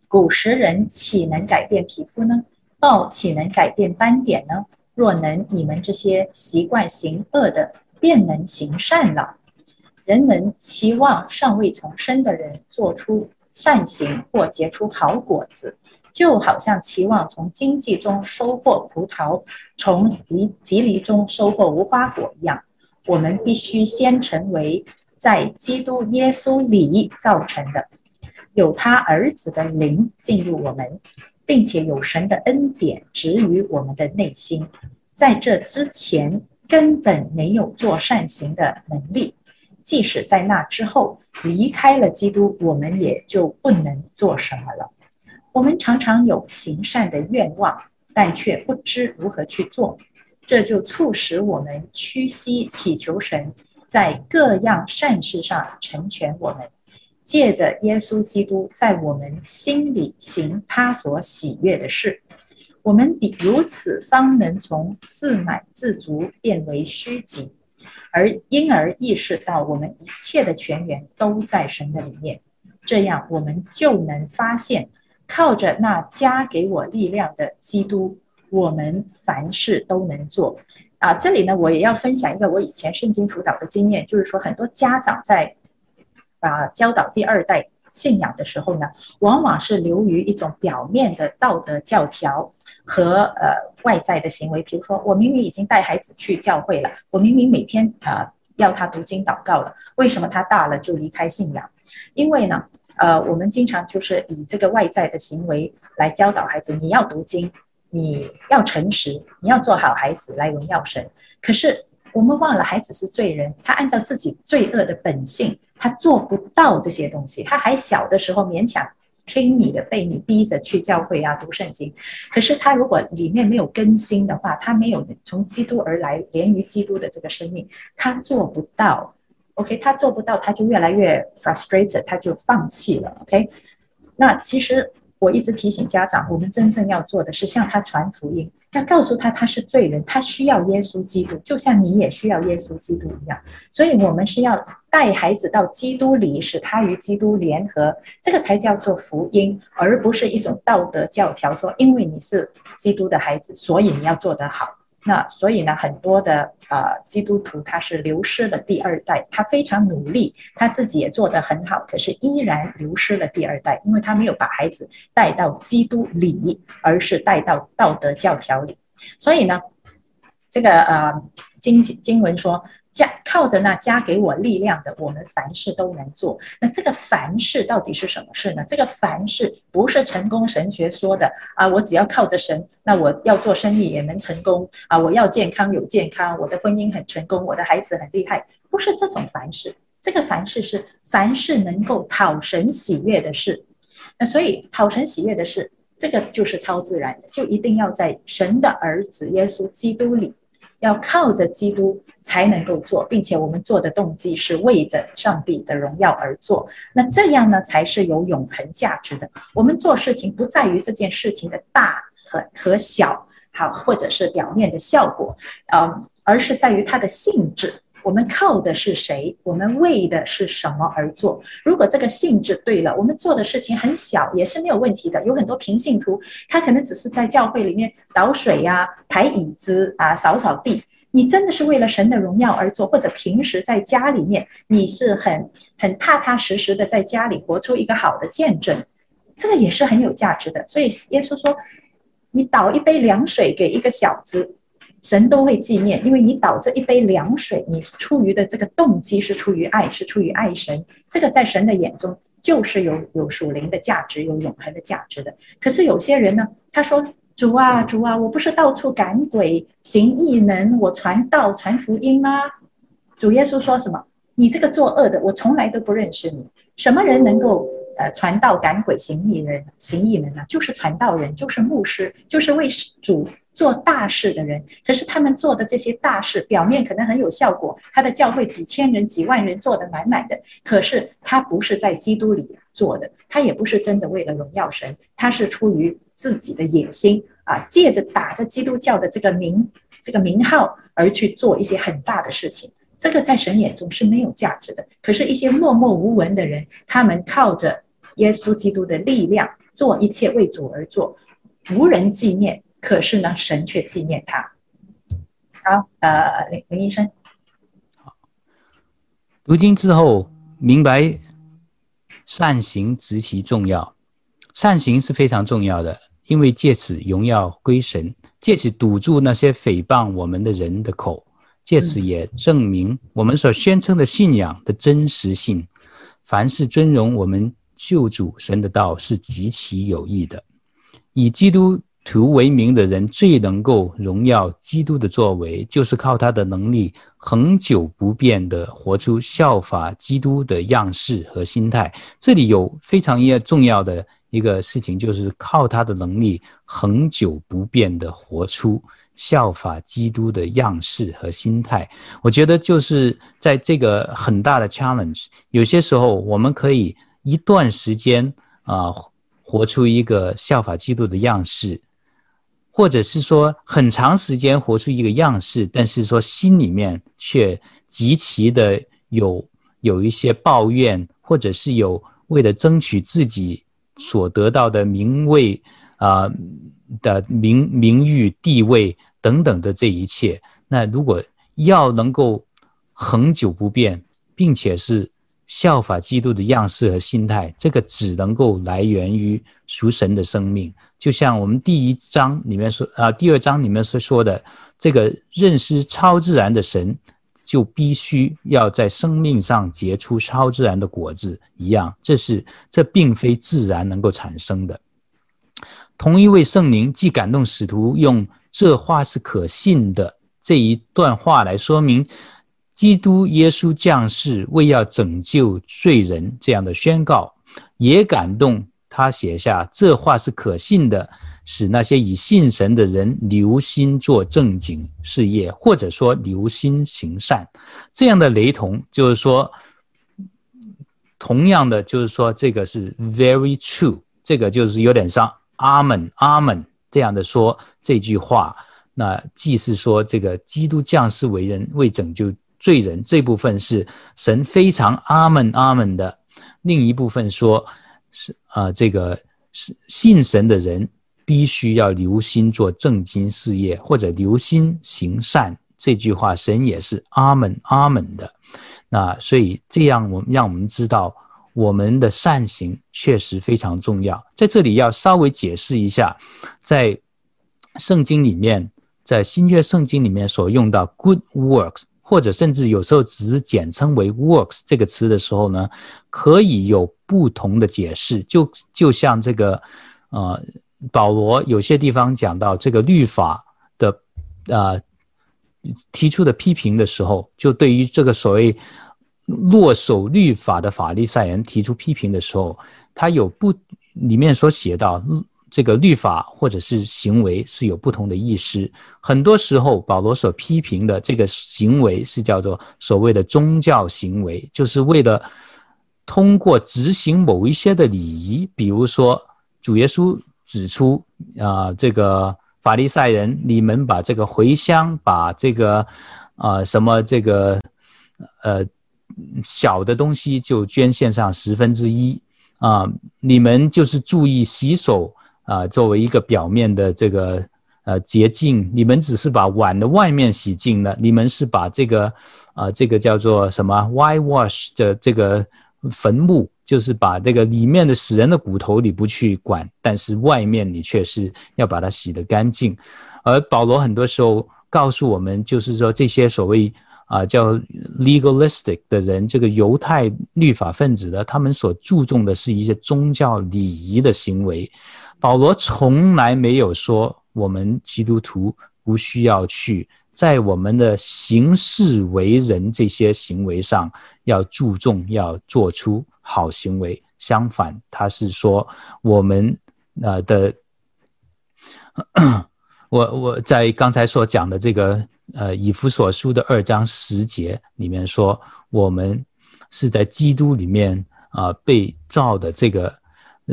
古时人岂能改变皮肤呢？豹岂能改变斑点呢？若能，你们这些习惯行恶的，便能行善了。人们期望尚未重生的人做出善行或结出好果子，就好像期望从荆棘中收获葡萄，从蒺蒺藜中收获无花果一样。我们必须先成为在基督耶稣里造成的。有他儿子的灵进入我们，并且有神的恩典植于我们的内心。在这之前，根本没有做善行的能力。即使在那之后离开了基督，我们也就不能做什么了。我们常常有行善的愿望，但却不知如何去做，这就促使我们屈膝祈求神在各样善事上成全我们。借着耶稣基督在我们心里行他所喜悦的事。我们比如此，方能从自满自足变为虚己，而因而意识到我们一切的泉源都在神的里面。这样，我们就能发现，靠着那加给我力量的基督，我们凡事都能做。啊，这里呢，我也要分享一个我以前圣经辅导的经验，就是说，很多家长在啊教导第二代信仰的时候呢，往往是流于一种表面的道德教条和呃外在的行为。比如说，我明明已经带孩子去教会了，我明明每天呃要他读经祷告了，为什么他大了就离开信仰？因为呢，呃，我们经常就是以这个外在的行为来教导孩子，你要读经，你要诚实，你要做好孩子来荣耀神。可是，我们忘了，孩子是罪人，他按照自己罪恶的本性，他做不到这些东西。他还小的时候，勉强听你的，被你逼着去教会啊，读圣经。可是他如果里面没有更新的话，他没有从基督而来，连于基督的这个生命，他做不到。OK，他做不到，他就越来越 frustrated，他就放弃了。OK，那其实。我一直提醒家长，我们真正要做的是向他传福音，要告诉他他是罪人，他需要耶稣基督，就像你也需要耶稣基督一样。所以，我们是要带孩子到基督里，使他与基督联合，这个才叫做福音，而不是一种道德教条，说因为你是基督的孩子，所以你要做得好。那所以呢，很多的呃基督徒他是流失了第二代，他非常努力，他自己也做得很好，可是依然流失了第二代，因为他没有把孩子带到基督里，而是带到道德教条里。所以呢，这个呃经经文说。加靠着那加给我力量的，我们凡事都能做。那这个凡事到底是什么事呢？这个凡事不是成功神学说的啊，我只要靠着神，那我要做生意也能成功啊，我要健康有健康，我的婚姻很成功，我的孩子很厉害，不是这种凡事。这个凡事是凡事能够讨神喜悦的事。那所以讨神喜悦的事，这个就是超自然的，就一定要在神的儿子耶稣基督里。要靠着基督才能够做，并且我们做的动机是为着上帝的荣耀而做。那这样呢，才是有永恒价值的。我们做事情不在于这件事情的大和和小，好，或者是表面的效果，嗯，而是在于它的性质。我们靠的是谁？我们为的是什么而做？如果这个性质对了，我们做的事情很小也是没有问题的。有很多平信徒，他可能只是在教会里面倒水呀、啊、排椅子啊、扫扫地。你真的是为了神的荣耀而做，或者平时在家里面，你是很很踏踏实实的在家里活出一个好的见证，这个也是很有价值的。所以耶稣说，你倒一杯凉水给一个小子。神都会纪念，因为你倒这一杯凉水，你出于的这个动机是出于爱，是出于爱神。这个在神的眼中就是有有属灵的价值，有永恒的价值的。可是有些人呢，他说：“主啊，主啊，我不是到处赶鬼、行异能，我传道、传福音吗？”主耶稣说什么？你这个作恶的，我从来都不认识你。什么人能够？呃，传道赶鬼行异人行异能啊，就是传道人，就是牧师，就是为主做大事的人。可是他们做的这些大事，表面可能很有效果，他的教会几千人、几万人做得满满的。可是他不是在基督里做的，他也不是真的为了荣耀神，他是出于自己的野心啊，借着打着基督教的这个名、这个名号而去做一些很大的事情。这个在神眼中是没有价值的。可是，一些默默无闻的人，他们靠着。耶稣基督的力量，做一切为主而做，无人纪念，可是呢，神却纪念他。好，呃，林林医生，读经之后明白善行极其重要，善行是非常重要的，因为借此荣耀归神，借此堵住那些诽谤我们的人的口，借此也证明我们所宣称的信仰的真实性。凡是尊荣我们。救主神的道是极其有益的，以基督徒为名的人最能够荣耀基督的作为，就是靠他的能力，恒久不变地活出效法基督的样式和心态。这里有非常一个重要的一个事情，就是靠他的能力，恒久不变地活出效法基督的样式和心态。我觉得就是在这个很大的 challenge，有些时候我们可以。一段时间啊、活出一个效法基督的样式，或者是说很长时间活出一个样式，但是说心里面却极其的有有一些抱怨，或者是有为了争取自己所得到的名位啊、的名名誉地位等等的这一切，那如果要能够恒久不变，并且是效法基督的样式和心态，这个只能够来源于属神的生命。就像我们第一章里面说啊，第二章里面所说的，这个认识超自然的神，就必须要在生命上结出超自然的果子一样。这是这并非自然能够产生的。同一位圣灵既感动使徒用这话是可信的。这一段话来说明，基督耶稣降世为要拯救罪人这样的宣告，也感动他写下这话是可信的，使那些以信神的人留心做正经事业，或者说留心行善。这样的雷同就是说，同样的就是说，这个是 very true，这个就是有点像阿门阿门这样的说这句话。那既是说这个基督降世为人为拯救罪人这部分是神非常阿门阿门的，另一部分说是啊、呃、这个是信神的人必须要留心做正经事业或者留心行善，这句话神也是阿门阿门的。那所以这样我们让我们知道我们的善行确实非常重要。在这里要稍微解释一下，在圣经里面。在新约圣经里面所用到 good works，或者甚至有时候只是简称为 works 这个词的时候呢，可以有不同的解释。就就像这个，呃，保罗有些地方讲到这个律法的，呃，提出的批评的时候，就对于这个所谓落守律法的法利赛人提出批评的时候，他有不里面所写到。这个律法或者是行为是有不同的意思。很多时候，保罗所批评的这个行为是叫做所谓的宗教行为，就是为了通过执行某一些的礼仪，比如说主耶稣指出啊，这个法利赛人，你们把这个回香，把这个啊什么这个呃小的东西就捐献上十分之一啊，你们就是注意洗手。啊，作为一个表面的这个呃洁净，你们只是把碗的外面洗净了，你们是把这个啊这个叫做什么 whitewash 的这个坟墓，就是把这个里面的死人的骨头你不去管，但是外面你却是要把它洗得干净。而保罗很多时候告诉我们，就是说这些所谓啊叫 legalistic 的人，这个犹太律法分子的，他们所注重的是一些宗教礼仪的行为。保罗从来没有说我们基督徒不需要去在我们的行事为人这些行为上要注重，要做出好行为。相反，他是说我们呃的，[coughs] 我我在刚才所讲的这个呃以弗所书的二章十节里面说，我们是在基督里面啊、呃、被造的这个。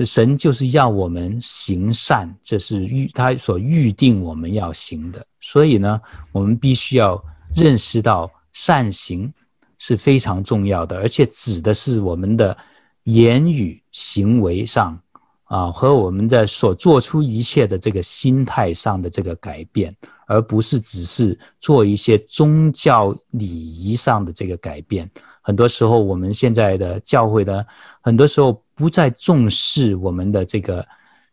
神就是要我们行善，这是预他所预定我们要行的。所以呢，我们必须要认识到善行是非常重要的，而且指的是我们的言语行为上啊，和我们在所做出一切的这个心态上的这个改变，而不是只是做一些宗教礼仪上的这个改变。很多时候，我们现在的教会呢，很多时候不再重视我们的这个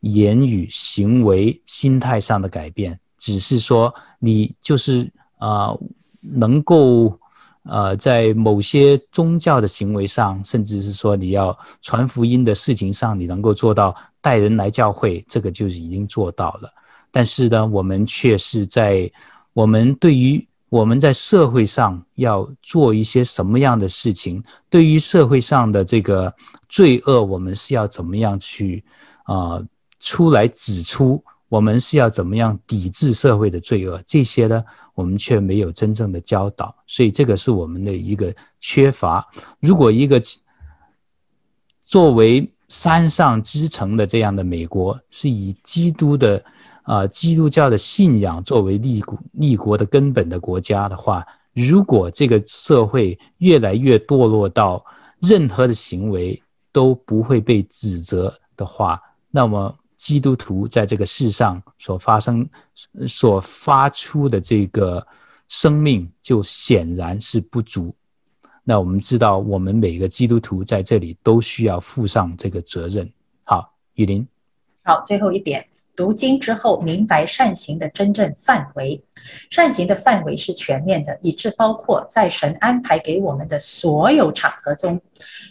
言语、行为、心态上的改变，只是说你就是啊、能够呃，在某些宗教的行为上，甚至是说你要传福音的事情上，你能够做到带人来教会，这个就已经做到了。但是呢，我们却是在我们对于。我们在社会上要做一些什么样的事情？对于社会上的这个罪恶，我们是要怎么样去啊、出来指出？我们是要怎么样抵制社会的罪恶？这些呢，我们却没有真正的教导，所以这个是我们的一个缺乏。如果一个作为山上之城的这样的美国，是以基督的啊、基督教的信仰作为立国立国的根本的国家的话，如果这个社会越来越堕落到任何的行为都不会被指责的话，那么基督徒在这个世上所发生、所发出的这个生命就显然是不足。那我们知道，我们每个基督徒在这里都需要负上这个责任。好，雨林。好，最后一点，读经之后明白善行的真正范围。善行的范围是全面的，以致包括在神安排给我们的所有场合中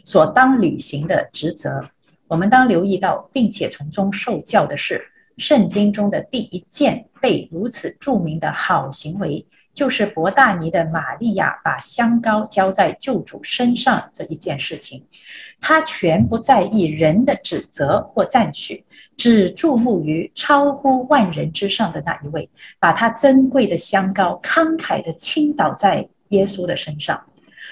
所当履行的职责。我们当留意到，并且从中受教的是，圣经中的第一件被如此著名的好行为。就是伯大尼的玛利亚把香膏浇在救主身上这一件事情，他全不在意人的指责或赞许，只注目于超乎万人之上的那一位，把他珍贵的香膏慷慨地倾倒在耶稣的身上。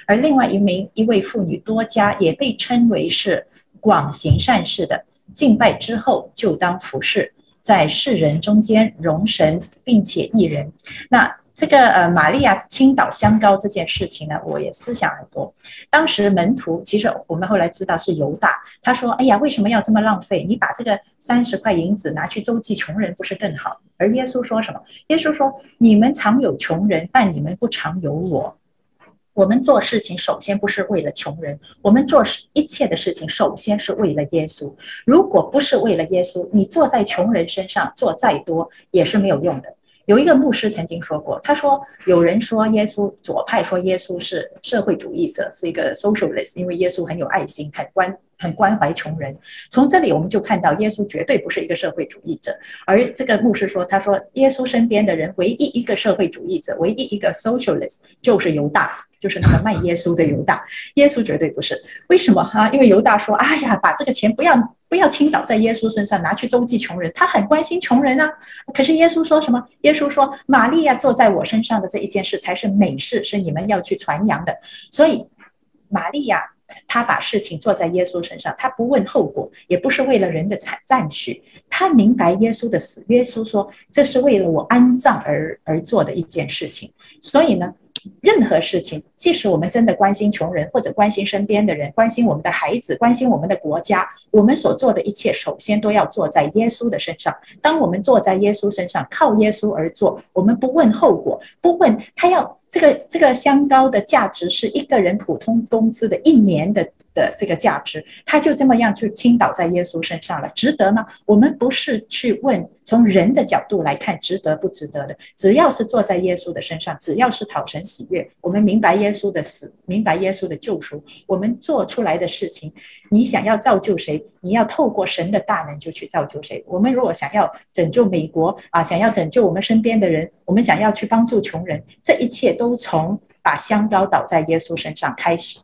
而另外一名一位妇女多加也被称为是广行善事的，敬拜之后就当服侍，在世人中间容神，并且益人。那。这个呃，玛利亚倾倒香膏这件事情呢，我也思想很多。当时门徒其实我们后来知道是犹大，他说：“哎呀，为什么要这么浪费？你把这个三十块银子拿去周济穷人，不是更好？”而耶稣说什么？耶稣说：“你们常有穷人，但你们不常有我。我们做事情首先不是为了穷人，我们做事一切的事情首先是为了耶稣。如果不是为了耶稣，你做在穷人身上做再多也是没有用的。”有一个牧师曾经说过，他说有人说耶稣左派说耶稣是社会主义者，是一个 socialist，因为耶稣很有爱心，很关很关怀穷人。从这里我们就看到耶稣绝对不是一个社会主义者。而这个牧师说，他说耶稣身边的人唯一一个社会主义者，唯一一个 socialist 就是犹大。就是那个卖耶稣的犹大，耶稣绝对不是。为什么哈？因为犹大说：“哎呀，把这个钱不要不要倾倒在耶稣身上，拿去周济穷人。他很关心穷人啊。可是耶稣说什么？耶稣说：玛利亚坐在我身上的这一件事才是美事，是你们要去传扬的。所以，玛利亚他把事情做在耶稣身上，他不问后果，也不是为了人的赞赞许。他明白耶稣的死。耶稣说：这是为了我安葬而而做的一件事情。所以呢。任何事情，即使我们真的关心穷人，或者关心身边的人，关心我们的孩子，关心我们的国家，我们所做的一切，首先都要做在耶稣的身上。当我们坐在耶稣身上，靠耶稣而做，我们不问后果，不问他要这个这个香膏的价值是一个人普通工资的一年的。的这个价值，他就这么样去倾倒在耶稣身上了，值得吗？我们不是去问从人的角度来看值得不值得的，只要是坐在耶稣的身上，只要是讨神喜悦，我们明白耶稣的死，明白耶稣的救赎，我们做出来的事情，你想要造就谁，你要透过神的大能就去造就谁。我们如果想要拯救美国啊，想要拯救我们身边的人，我们想要去帮助穷人，这一切都从把香膏倒在耶稣身上开始。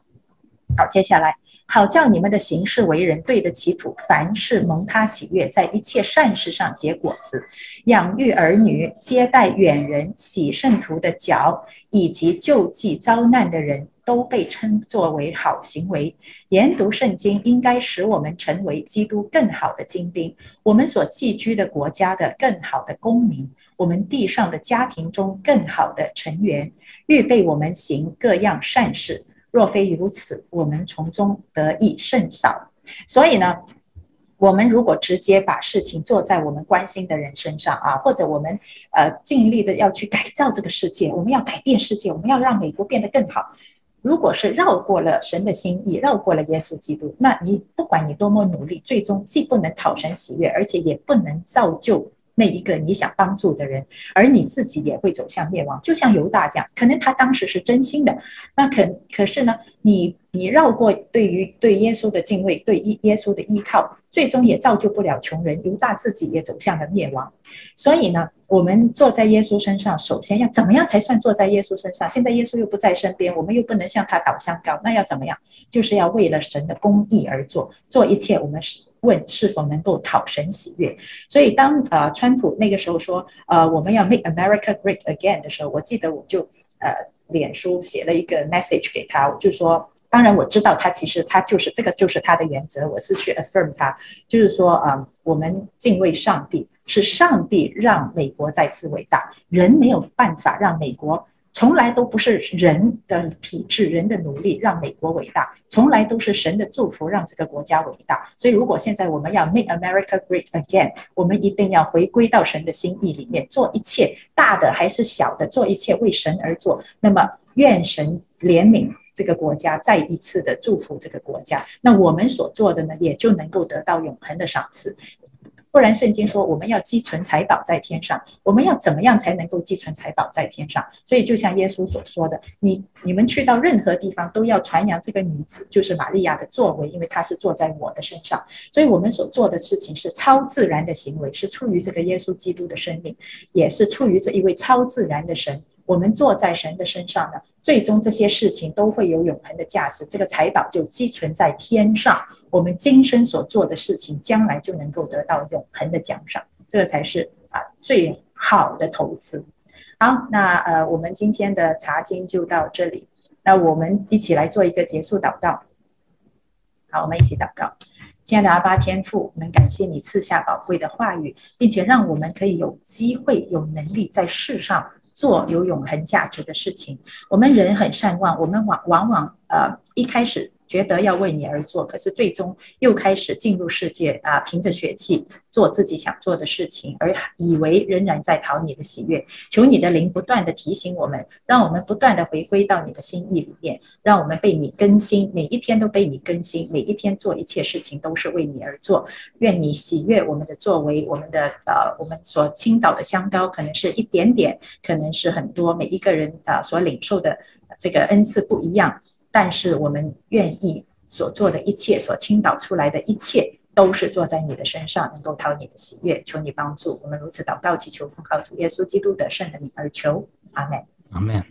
好，接下来，好叫你们的行事为人对得起主，凡事蒙他喜悦，在一切善事上结果子，养育儿女，接待远人，洗圣徒的脚，以及救济遭难的人，都被称作为好行为。研读圣经应该使我们成为基督更好的精兵，我们所寄居的国家的更好的公民，我们地上的家庭中更好的成员，预备我们行各样善事。若非如此，我们从中得益甚少。所以呢，我们如果直接把事情做在我们关心的人身上啊，或者我们呃尽力的要去改造这个世界，我们要改变世界，我们要让美国变得更好。如果是绕过了神的心意，绕过了耶稣基督，那你不管你多么努力，最终既不能讨神喜悦，而且也不能造就。那一个你想帮助的人，而你自己也会走向灭亡，就像犹大这样，可能他当时是真心的，那可可是呢，你你绕过对于对耶稣的敬畏，对耶耶稣的依靠，最终也造就不了穷人，犹大自己也走向了灭亡。所以呢，我们坐在耶稣身上，首先要怎么样才算坐在耶稣身上？现在耶稣又不在身边，我们又不能向他倒香膏，那要怎么样？就是要为了神的公义而做，做一切我们是。问是否能够讨神喜悦？所以当呃川普那个时候说呃我们要 make America great again 的时候，我记得我就呃脸书写了一个 message 给他，我就说当然我知道他其实他就是这个就是他的原则，我是去 affirm 他，就是说啊、嗯，我们敬畏上帝，是上帝让美国再次伟大，人没有办法让美国。从来都不是人的体制、人的努力让美国伟大，从来都是神的祝福让这个国家伟大。所以，如果现在我们要 make America great again，我们一定要回归到神的心意里面，做一切大的还是小的，做一切为神而做。那么，愿神怜悯这个国家，再一次的祝福这个国家。那我们所做的呢，也就能够得到永恒的赏赐。不然，圣经说我们要积存财宝在天上，我们要怎么样才能够积存财宝在天上？所以，就像耶稣所说的，你你们去到任何地方都要传扬这个女子，就是玛利亚的作为，因为她是坐在我的身上。所以我们所做的事情是超自然的行为，是出于这个耶稣基督的生命，也是出于这一位超自然的神。我们坐在神的身上呢，最终这些事情都会有永恒的价值。这个财宝就积存在天上，我们今生所做的事情，将来就能够得到永恒的奖赏。这个才是啊最好的投资。好，那呃，我们今天的查经就到这里。那我们一起来做一个结束祷告。好，我们一起祷告。亲爱的阿爸天父，我们感谢你赐下宝贵的话语，并且让我们可以有机会、有能力在世上。做有永恒价值的事情，我们人很善忘，我们往往往呃一开始。觉得要为你而做，可是最终又开始进入世界啊，凭着血气做自己想做的事情，而以为仍然在讨你的喜悦。求你的灵不断地提醒我们，让我们不断地回归到你的心意里面，让我们被你更新，每一天都被你更新，每一天做一切事情都是为你而做。愿你喜悦我们的作为，我们的呃，我们所倾倒的香膏可能是一点点，可能是很多，每一个人啊所领受的这个恩赐不一样。但是我们愿意所做的一切，所倾倒出来的一切，都是坐在你的身上，能够讨你的喜悦。求你帮助我们，如此祷告祈求，奉靠主耶稣基督的圣的名而求，阿门。阿门。